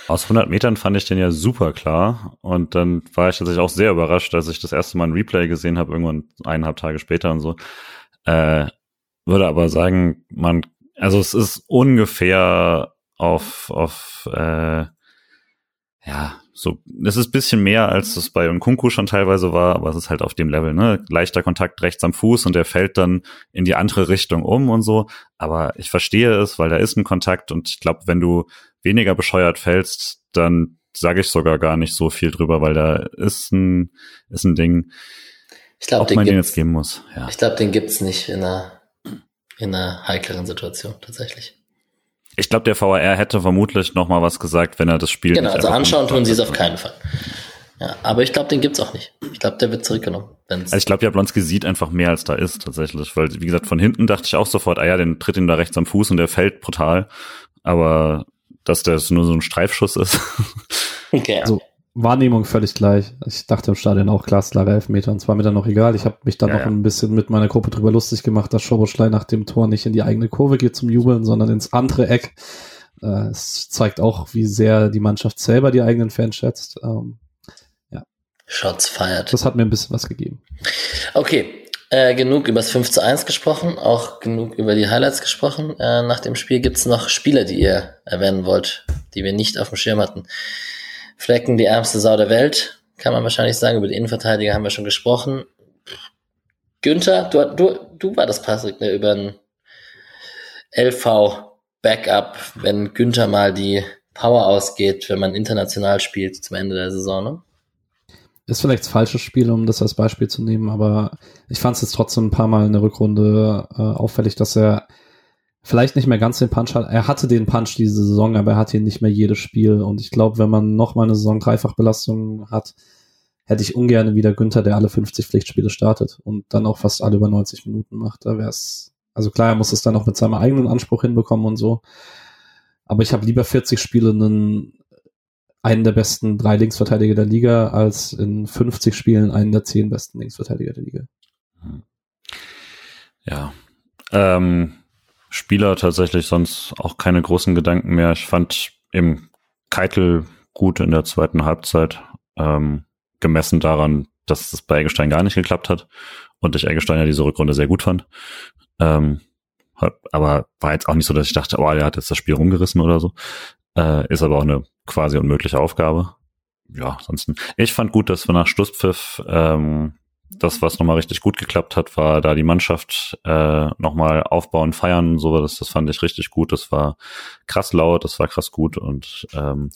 Aus 100 Metern fand ich den ja super klar und dann war ich tatsächlich auch sehr überrascht, als ich das erste Mal ein Replay gesehen habe, irgendwann eineinhalb Tage später und so. Äh, würde aber sagen, man, also es ist ungefähr auf, auf äh, ja, so, es ist bisschen mehr, als es bei Unkunku schon teilweise war, aber es ist halt auf dem Level, ne? Leichter Kontakt rechts am Fuß und der fällt dann in die andere Richtung um und so. Aber ich verstehe es, weil da ist ein Kontakt und ich glaube, wenn du weniger bescheuert fällst, dann sage ich sogar gar nicht so viel drüber, weil da ist ein, ist ein Ding, ich glaub, ob man den jetzt geben muss. Ja. Ich glaube, den gibt's nicht in einer in einer heikleren Situation tatsächlich. ich glaube, der VAR hätte vermutlich noch mal was gesagt, wenn er das Spiel. Genau, also anschauen tun sie es auf keinen Fall. Ja, aber ich glaube, den gibt's auch nicht. Ich glaube, der wird zurückgenommen. Also ich glaube, Jablonski sieht einfach mehr, als da ist tatsächlich, weil wie gesagt, von hinten dachte ich auch sofort, ah ja, den tritt ihn da rechts am Fuß und der fällt brutal, aber dass das nur so ein Streifschuss ist. <laughs> Okay. Also, Wahrnehmung völlig gleich. Ich dachte im Stadion auch glasklare Elfmeter und zwar mir dann noch egal. Ich habe mich dann ja, noch ja. ein bisschen mit meiner Gruppe drüber lustig gemacht, dass Schoboschlei nach dem Tor nicht in die eigene Kurve geht zum Jubeln, sondern ins andere Eck. Äh, es zeigt auch, wie sehr die Mannschaft selber die eigenen Fans schätzt. Ähm, ja. Shots feiert. Das hat mir ein bisschen was gegeben. Okay, äh, genug über das 5 zu 1 gesprochen, auch genug über die Highlights gesprochen. Äh, nach dem Spiel gibt's noch Spieler, die ihr erwähnen wollt, die wir nicht auf dem Schirm hatten. Flecken die ärmste Sau der Welt, kann man wahrscheinlich sagen. Über die Innenverteidiger haben wir schon gesprochen. Günther, du, du, du war das Patrick, ne, über ein LV Backup, wenn Günther mal die Power ausgeht, wenn man international spielt zum Ende der Saison, ne? Ist vielleicht das falsche Spiel, um das als Beispiel zu nehmen, aber ich fand es jetzt trotzdem ein paar Mal in der Rückrunde äh, auffällig, dass er vielleicht nicht mehr ganz den Punch hat. Er hatte den Punch diese Saison, aber er hat ihn nicht mehr jedes Spiel. Und ich glaube, wenn man noch mal eine Saison Dreifachbelastung hat, hätte ich ungern wieder Günther, der alle 50 Pflichtspiele startet und dann auch fast alle über 90 Minuten macht. Da wäre es, also klar, er muss es dann auch mit seinem eigenen Anspruch hinbekommen und so. Aber ich habe lieber 40 Spiele einen, einen der besten drei Linksverteidiger der Liga als in 50 Spielen einen der zehn besten Linksverteidiger der Liga. Ja. Ähm, Spieler tatsächlich sonst auch keine großen Gedanken mehr. Ich fand im Keitel gut in der zweiten Halbzeit, ähm, gemessen daran, dass das bei Eggestein gar nicht geklappt hat und ich Eggestein ja diese Rückrunde sehr gut fand. Ähm, aber war jetzt auch nicht so, dass ich dachte, oh, der hat jetzt das Spiel rumgerissen oder so. Äh, ist aber auch eine quasi unmögliche Aufgabe. Ja, ansonsten. Ich fand gut, dass wir nach Schlusspfiff ähm, das, was nochmal richtig gut geklappt hat, war da die Mannschaft äh, nochmal aufbauen, feiern und so. Das, das fand ich richtig gut. Das war krass laut, das war krass gut und ähm,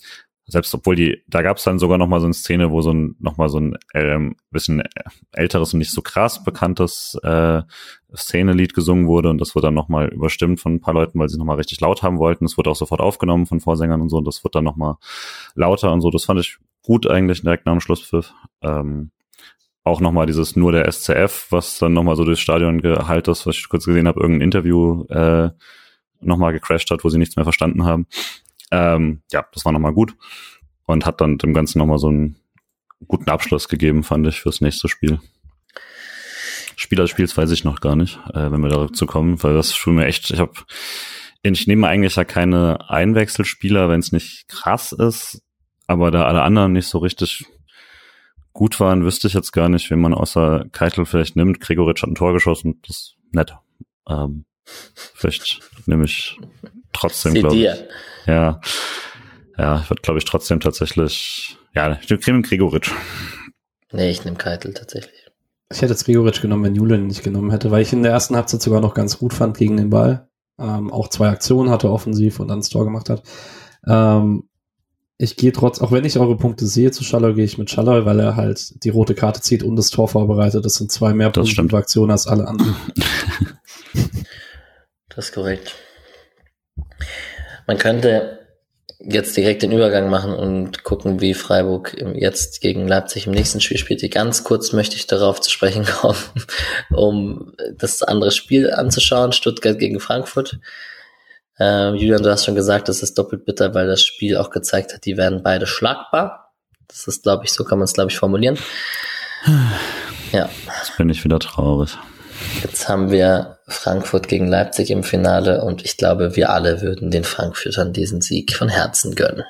selbst obwohl die, da gab es dann sogar nochmal so eine Szene, wo so ein nochmal so ein ähm, bisschen älteres und nicht so krass bekanntes äh, Szenelied gesungen wurde und das wurde dann nochmal überstimmt von ein paar Leuten, weil sie nochmal richtig laut haben wollten. Es wurde auch sofort aufgenommen von Vorsängern und so und das wurde dann nochmal lauter und so. Das fand ich gut eigentlich direkt nach dem Schlusspfiff. Ähm, auch nochmal dieses nur der SCF, was dann nochmal so durchs Stadion gehalt ist, was ich kurz gesehen habe, irgendein Interview äh, nochmal gecrashed hat, wo sie nichts mehr verstanden haben. Ähm, ja, das war nochmal gut und hat dann dem Ganzen nochmal so einen guten Abschluss gegeben, fand ich, fürs nächste Spiel. Spieler des Spiels weiß ich noch gar nicht, äh, wenn wir dazu kommen, weil das schon mir echt, ich habe ich nehme eigentlich ja keine Einwechselspieler, wenn es nicht krass ist, aber da alle anderen nicht so richtig gut waren, wüsste ich jetzt gar nicht, wen man außer Keitel vielleicht nimmt. Gregoritsch hat ein Tor geschossen, das ist nett. Ähm, vielleicht nehme ich trotzdem, glaube ich. Ja. Ja, ich würde, glaube ich, trotzdem tatsächlich. Ja, ich nehme Gregoritsch. Nee, ich nehme Keitel tatsächlich. Ich hätte jetzt Gregoritsch genommen, wenn Julian nicht genommen hätte, weil ich in der ersten Halbzeit sogar noch ganz gut fand gegen den Ball. Ähm, auch zwei Aktionen hatte offensiv und dann das Tor gemacht hat. Ähm, ich gehe trotz, auch wenn ich eure Punkte sehe zu Schaller, gehe ich mit Schaller, weil er halt die rote Karte zieht und das Tor vorbereitet. Das sind zwei mehr positive Aktionen als alle anderen. <laughs> das ist korrekt. Man könnte jetzt direkt den Übergang machen und gucken, wie Freiburg jetzt gegen Leipzig im nächsten Spiel spielt. Ganz kurz möchte ich darauf zu sprechen kommen, <laughs> um das andere Spiel anzuschauen, Stuttgart gegen Frankfurt. Ähm, Julian, du hast schon gesagt, das ist doppelt bitter, weil das Spiel auch gezeigt hat, die werden beide schlagbar. Das ist, glaube ich, so kann man es, glaube ich, formulieren. <sighs> Ja. Jetzt bin ich wieder traurig. Jetzt haben wir Frankfurt gegen Leipzig im Finale und ich glaube, wir alle würden den Frankfurtern diesen Sieg von Herzen gönnen.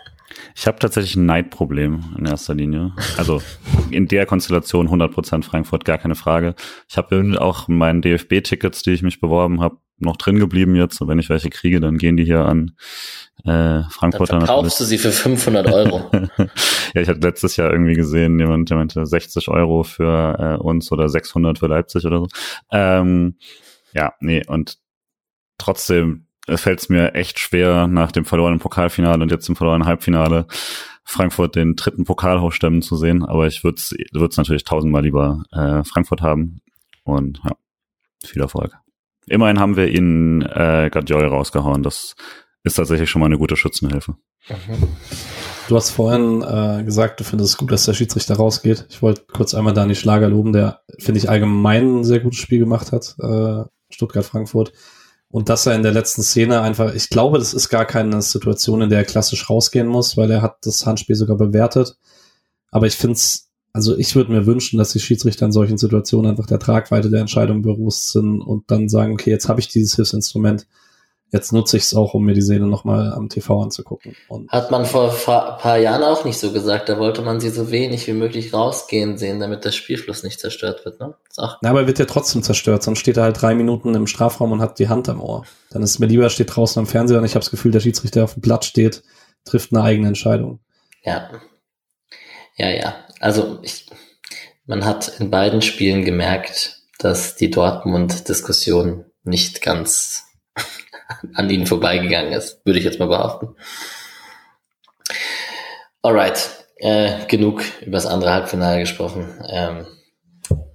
Ich habe tatsächlich ein Neidproblem in erster Linie. Also in der Konstellation 100% Frankfurt, gar keine Frage. Ich habe auch meinen DFB-Tickets, die ich mich beworben habe, noch drin geblieben jetzt. Und wenn ich welche kriege, dann gehen die hier an äh, Frankfurt. Dann verkaufst du sie für 500 Euro. <laughs> ja, ich hatte letztes Jahr irgendwie gesehen, jemand, der meinte 60 Euro für äh, uns oder 600 für Leipzig oder so. Ähm, ja, nee, und trotzdem fällt es mir echt schwer, nach dem verlorenen Pokalfinale und jetzt im verlorenen Halbfinale Frankfurt den dritten Pokal hochstemmen zu sehen. Aber ich würde es natürlich tausendmal lieber äh, Frankfurt haben. Und ja, viel Erfolg. Immerhin haben wir ihn äh, Guardiol rausgehauen. Das ist tatsächlich schon mal eine gute Schützenhilfe. Mhm. Du hast vorhin äh, gesagt, du findest es gut, dass der Schiedsrichter rausgeht. Ich wollte kurz einmal Dani Schlager loben, der, finde ich, allgemein ein sehr gutes Spiel gemacht hat, äh, Stuttgart-Frankfurt. Und dass er in der letzten Szene einfach, ich glaube, das ist gar keine Situation, in der er klassisch rausgehen muss, weil er hat das Handspiel sogar bewertet. Aber ich finde es, also ich würde mir wünschen, dass die Schiedsrichter in solchen Situationen einfach der Tragweite der Entscheidung bewusst sind und dann sagen, okay, jetzt habe ich dieses Hilfsinstrument jetzt nutze ich es auch, um mir die Szene nochmal am TV anzugucken. Und Hat man vor ein paar Jahren auch nicht so gesagt. Da wollte man sie so wenig wie möglich rausgehen sehen, damit der Spielfluss nicht zerstört wird. Ne? Ja, aber er wird ja trotzdem zerstört. Sonst steht er halt drei Minuten im Strafraum und hat die Hand am Ohr. Dann ist es mir lieber, er steht draußen am Fernseher und ich habe das Gefühl, der Schiedsrichter auf dem Platz steht, trifft eine eigene Entscheidung. Ja. Ja, ja. Also ich, man hat in beiden Spielen gemerkt, dass die Dortmund-Diskussion nicht ganz <laughs> an ihnen vorbeigegangen ist, würde ich jetzt mal behaupten. Alright, äh, genug über das andere Halbfinale gesprochen. Ähm,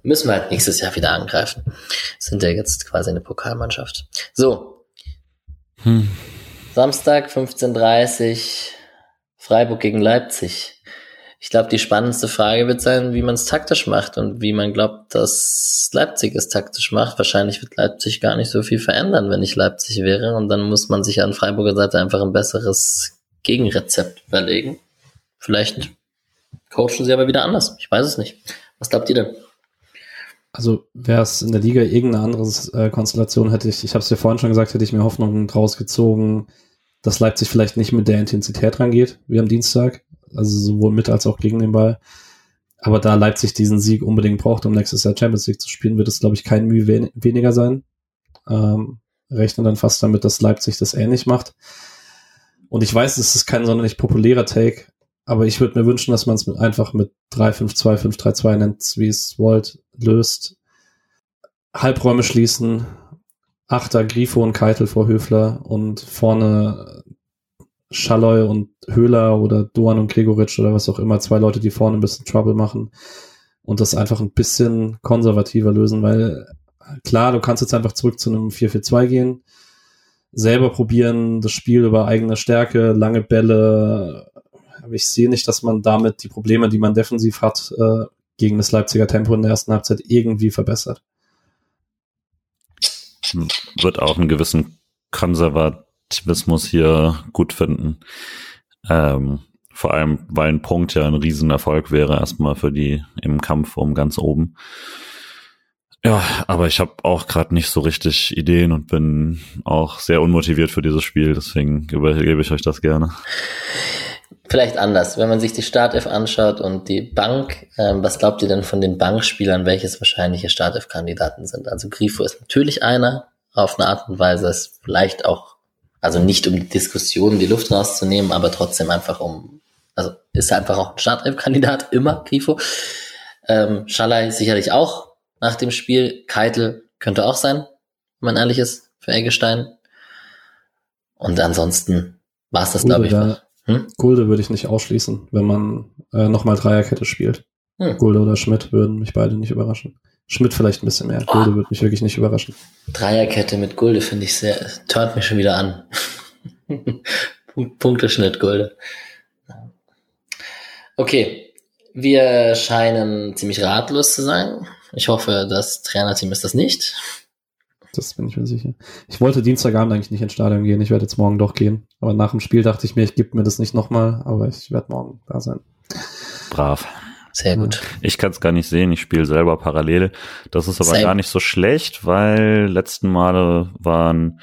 müssen wir halt nächstes Jahr wieder angreifen. Sind ja jetzt quasi eine Pokalmannschaft. So. Hm. Samstag 15.30 Freiburg gegen Leipzig. Ich glaube, die spannendste Frage wird sein, wie man es taktisch macht und wie man glaubt, dass Leipzig es taktisch macht. Wahrscheinlich wird Leipzig gar nicht so viel verändern, wenn ich Leipzig wäre. Und dann muss man sich an Freiburger Seite einfach ein besseres Gegenrezept überlegen. Vielleicht coachen sie aber wieder anders. Ich weiß es nicht. Was glaubt ihr denn? Also wäre es in der Liga irgendeine andere äh, Konstellation, hätte ich, ich habe es dir vorhin schon gesagt, hätte ich mir Hoffnung draus gezogen, dass Leipzig vielleicht nicht mit der Intensität rangeht wie am Dienstag also sowohl mit als auch gegen den Ball. Aber da Leipzig diesen Sieg unbedingt braucht, um nächstes Jahr Champions League zu spielen, wird es, glaube ich, kein Mühe wen weniger sein. Ähm, rechne dann fast damit, dass Leipzig das ähnlich macht. Und ich weiß, es ist kein sonderlich populärer Take, aber ich würde mir wünschen, dass man es mit, einfach mit 3-5-2, 5-3-2 nennt, wie es wollt, löst. Halbräume schließen, Achter Grifo und Keitel vor Höfler und vorne Schalloy und Höhler oder Doan und Gregoritsch oder was auch immer, zwei Leute, die vorne ein bisschen Trouble machen und das einfach ein bisschen konservativer lösen, weil klar, du kannst jetzt einfach zurück zu einem 4-4-2 gehen, selber probieren, das Spiel über eigene Stärke, lange Bälle, aber ich sehe nicht, dass man damit die Probleme, die man defensiv hat, äh, gegen das Leipziger Tempo in der ersten Halbzeit irgendwie verbessert. Wird auch einen gewissen konservat Aktivismus hier gut finden. Ähm, vor allem, weil ein Punkt ja ein Riesenerfolg wäre, erstmal für die im Kampf um ganz oben. Ja, aber ich habe auch gerade nicht so richtig Ideen und bin auch sehr unmotiviert für dieses Spiel, deswegen übergebe ich euch das gerne. Vielleicht anders, wenn man sich die Startelf anschaut und die Bank, ähm, was glaubt ihr denn von den Bankspielern, welches wahrscheinliche Startelf-Kandidaten sind? Also Grifo ist natürlich einer, auf eine Art und Weise ist vielleicht auch also nicht um die Diskussion die Luft rauszunehmen, aber trotzdem einfach um, also ist einfach auch ein Startelf-Kandidat, immer Grifo. Ähm, Schalay sicherlich auch nach dem Spiel. Keitel könnte auch sein, wenn man ehrlich ist, für Eggestein. Und ansonsten war es das, glaube ich. Da, hm? Gulde würde ich nicht ausschließen, wenn man äh, nochmal Dreierkette spielt. Hm. Gulde oder Schmidt würden mich beide nicht überraschen. Schmidt vielleicht ein bisschen mehr. Oh. Gulde würde mich wirklich nicht überraschen. Dreierkette mit Gulde finde ich sehr, turnt mich schon wieder an. <laughs> Punkteschnitt Gulde. Okay, wir scheinen ziemlich ratlos zu sein. Ich hoffe, das Trainerteam ist das nicht. Das bin ich mir sicher. Ich wollte Dienstagabend eigentlich nicht ins Stadion gehen. Ich werde jetzt morgen doch gehen. Aber nach dem Spiel dachte ich mir, ich gebe mir das nicht nochmal. Aber ich werde morgen da sein. Brav. Sehr gut. Ich kann es gar nicht sehen, ich spiele selber parallel. Das ist aber Same. gar nicht so schlecht, weil letzten Male waren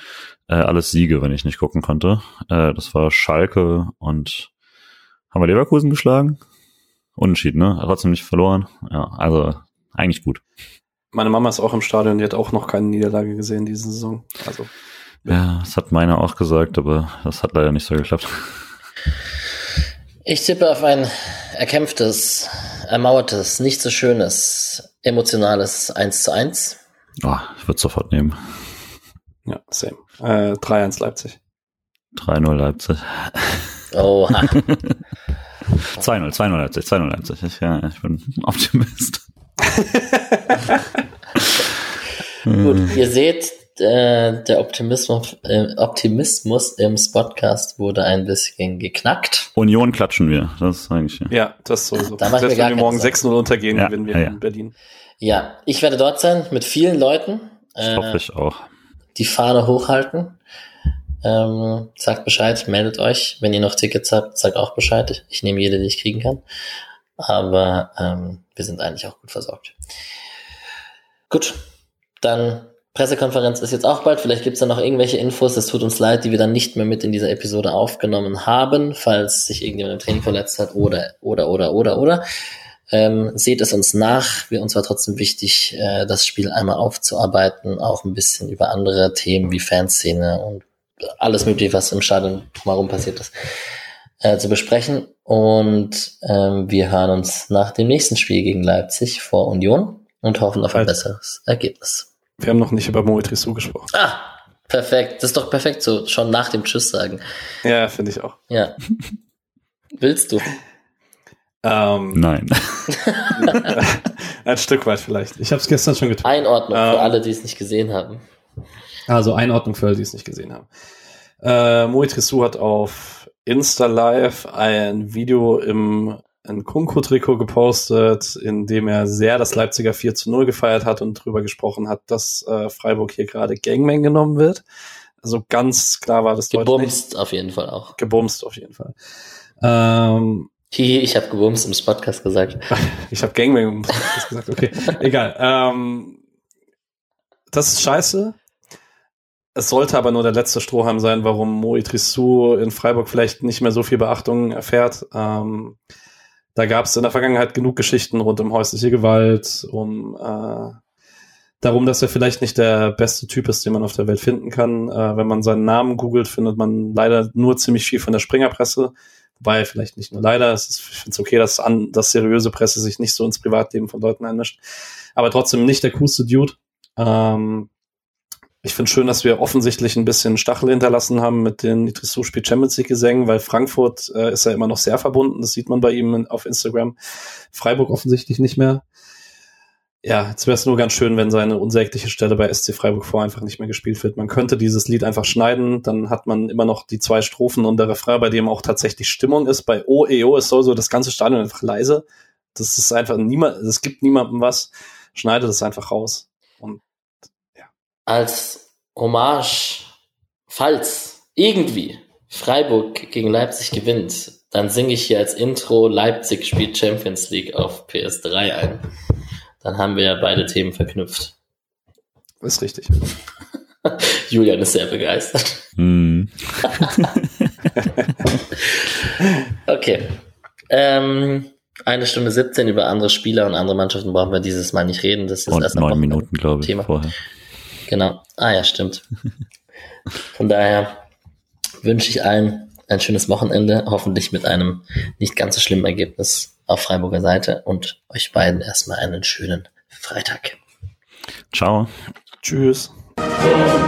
äh, alles Siege, wenn ich nicht gucken konnte. Äh, das war Schalke und haben wir Leverkusen geschlagen? Unentschieden, ne? Trotzdem nicht verloren. Ja, also eigentlich gut. Meine Mama ist auch im Stadion, die hat auch noch keine Niederlage gesehen diese Saison. Also. Ja, das hat meine auch gesagt, aber das hat leider nicht so geklappt. Ich tippe auf ein erkämpftes, ermauertes, nicht so schönes, emotionales 1 zu 1. Oh, ich würde sofort nehmen. Ja, same. Äh, 3-1 Leipzig. 3-0 Leipzig. Oh. 2-0, 2-0 Leipzig, 2-0 Leipzig. Ich, ja, ich bin Optimist. <laughs> Gut, ihr seht, äh, der Optimismus, äh, Optimismus im Spotcast wurde ein bisschen geknackt. Union klatschen wir. Das ist eigentlich. Ja, ja das sowieso. Da Selbst gar wenn wir morgen keine 6-0 untergehen, Ja, gewinnen wir ja, ja. in Berlin. Ja, ich werde dort sein mit vielen Leuten. Äh, hoffe ich auch. die Fahne hochhalten. Ähm, sagt Bescheid, meldet euch. Wenn ihr noch Tickets habt, sagt auch Bescheid. Ich nehme jede, die ich kriegen kann. Aber ähm, wir sind eigentlich auch gut versorgt. Gut, dann Pressekonferenz ist jetzt auch bald. Vielleicht gibt's da noch irgendwelche Infos. Es tut uns leid, die wir dann nicht mehr mit in dieser Episode aufgenommen haben, falls sich irgendjemand im Training verletzt hat oder, oder, oder, oder, oder. Ähm, seht es uns nach. Wir uns war trotzdem wichtig, äh, das Spiel einmal aufzuarbeiten, auch ein bisschen über andere Themen wie Fanszene und alles mögliche, was im Stadion drumherum passiert ist, äh, zu besprechen. Und ähm, wir hören uns nach dem nächsten Spiel gegen Leipzig vor Union und hoffen auf ein besseres Ergebnis. Wir haben noch nicht über Moetrisu gesprochen. Ah, perfekt. Das ist doch perfekt, so schon nach dem Tschüss sagen. Ja, finde ich auch. Ja. Willst du? Ähm, Nein. <laughs> <laughs> ein Stück weit vielleicht. Ich habe es gestern schon getan. Einordnung für Ähm. alle, die es nicht gesehen haben. Also Einordnung für alle, die es nicht gesehen haben. Äh, Moetrisu hat auf Insta Live ein Video im ein Kunko-Trikot gepostet, in dem er sehr das Leipziger 4 zu 0 gefeiert hat und drüber gesprochen hat, dass äh, Freiburg hier gerade Gangman genommen wird. Also ganz klar war das. Gebumst auf jeden Fall auch. Gebumst auf jeden Fall. Ähm, Hihi, ich habe gebumst im Podcast gesagt. <laughs> ich habe Gangbang gesagt, okay. Egal. Ähm, das ist scheiße. Es sollte aber nur der letzte Strohhalm sein, warum Mo Idrissou in Freiburg vielleicht nicht mehr so viel Beachtung erfährt. Ähm, da gab es in der Vergangenheit genug Geschichten rund um häusliche Gewalt, um äh, darum, dass er vielleicht nicht der beste Typ ist, den man auf der Welt finden kann. Äh, wenn man seinen Namen googelt, findet man leider nur ziemlich viel von der Springerpresse. Wobei, vielleicht nicht nur leider, es ist, ich finde es okay, dass, an, dass seriöse Presse sich nicht so ins Privatleben von Leuten einmischt. Aber trotzdem nicht der coolste Dude. Ähm, ich finde schön, dass wir offensichtlich ein bisschen Stachel hinterlassen haben mit den Nitrissou Spiel Champions League Gesängen, weil Frankfurt äh, ist ja immer noch sehr verbunden. Das sieht man bei ihm in, auf Instagram. Freiburg offensichtlich nicht mehr. Ja, jetzt wäre es nur ganz schön, wenn seine unsägliche Stelle bei SC Freiburg vor einfach nicht mehr gespielt wird. Man könnte dieses Lied einfach schneiden, dann hat man immer noch die zwei Strophen und der Refrain, bei dem auch tatsächlich Stimmung ist. Bei OEO ist so, so das ganze Stadion einfach leise. Das ist einfach niemand, es gibt niemandem was. Schneide das einfach raus. Als Hommage, falls irgendwie Freiburg gegen Leipzig gewinnt, dann singe ich hier als Intro Leipzig spielt Champions League auf PS3 ein. Dann haben wir ja beide Themen verknüpft. ist richtig. <laughs> Julian ist sehr begeistert. Hm. <laughs> Okay. Ähm, eine Stunde 17 über andere Spieler und andere Mannschaften brauchen wir dieses Mal nicht reden. Das ist Und erst neun Minuten, glaube ich, Thema. vorher. Genau. Ah ja, stimmt. Von daher wünsche ich allen ein schönes Wochenende, hoffentlich mit einem nicht ganz so schlimmen Ergebnis auf Freiburger Seite und euch beiden erstmal einen schönen Freitag. Ciao. Tschüss. Grüß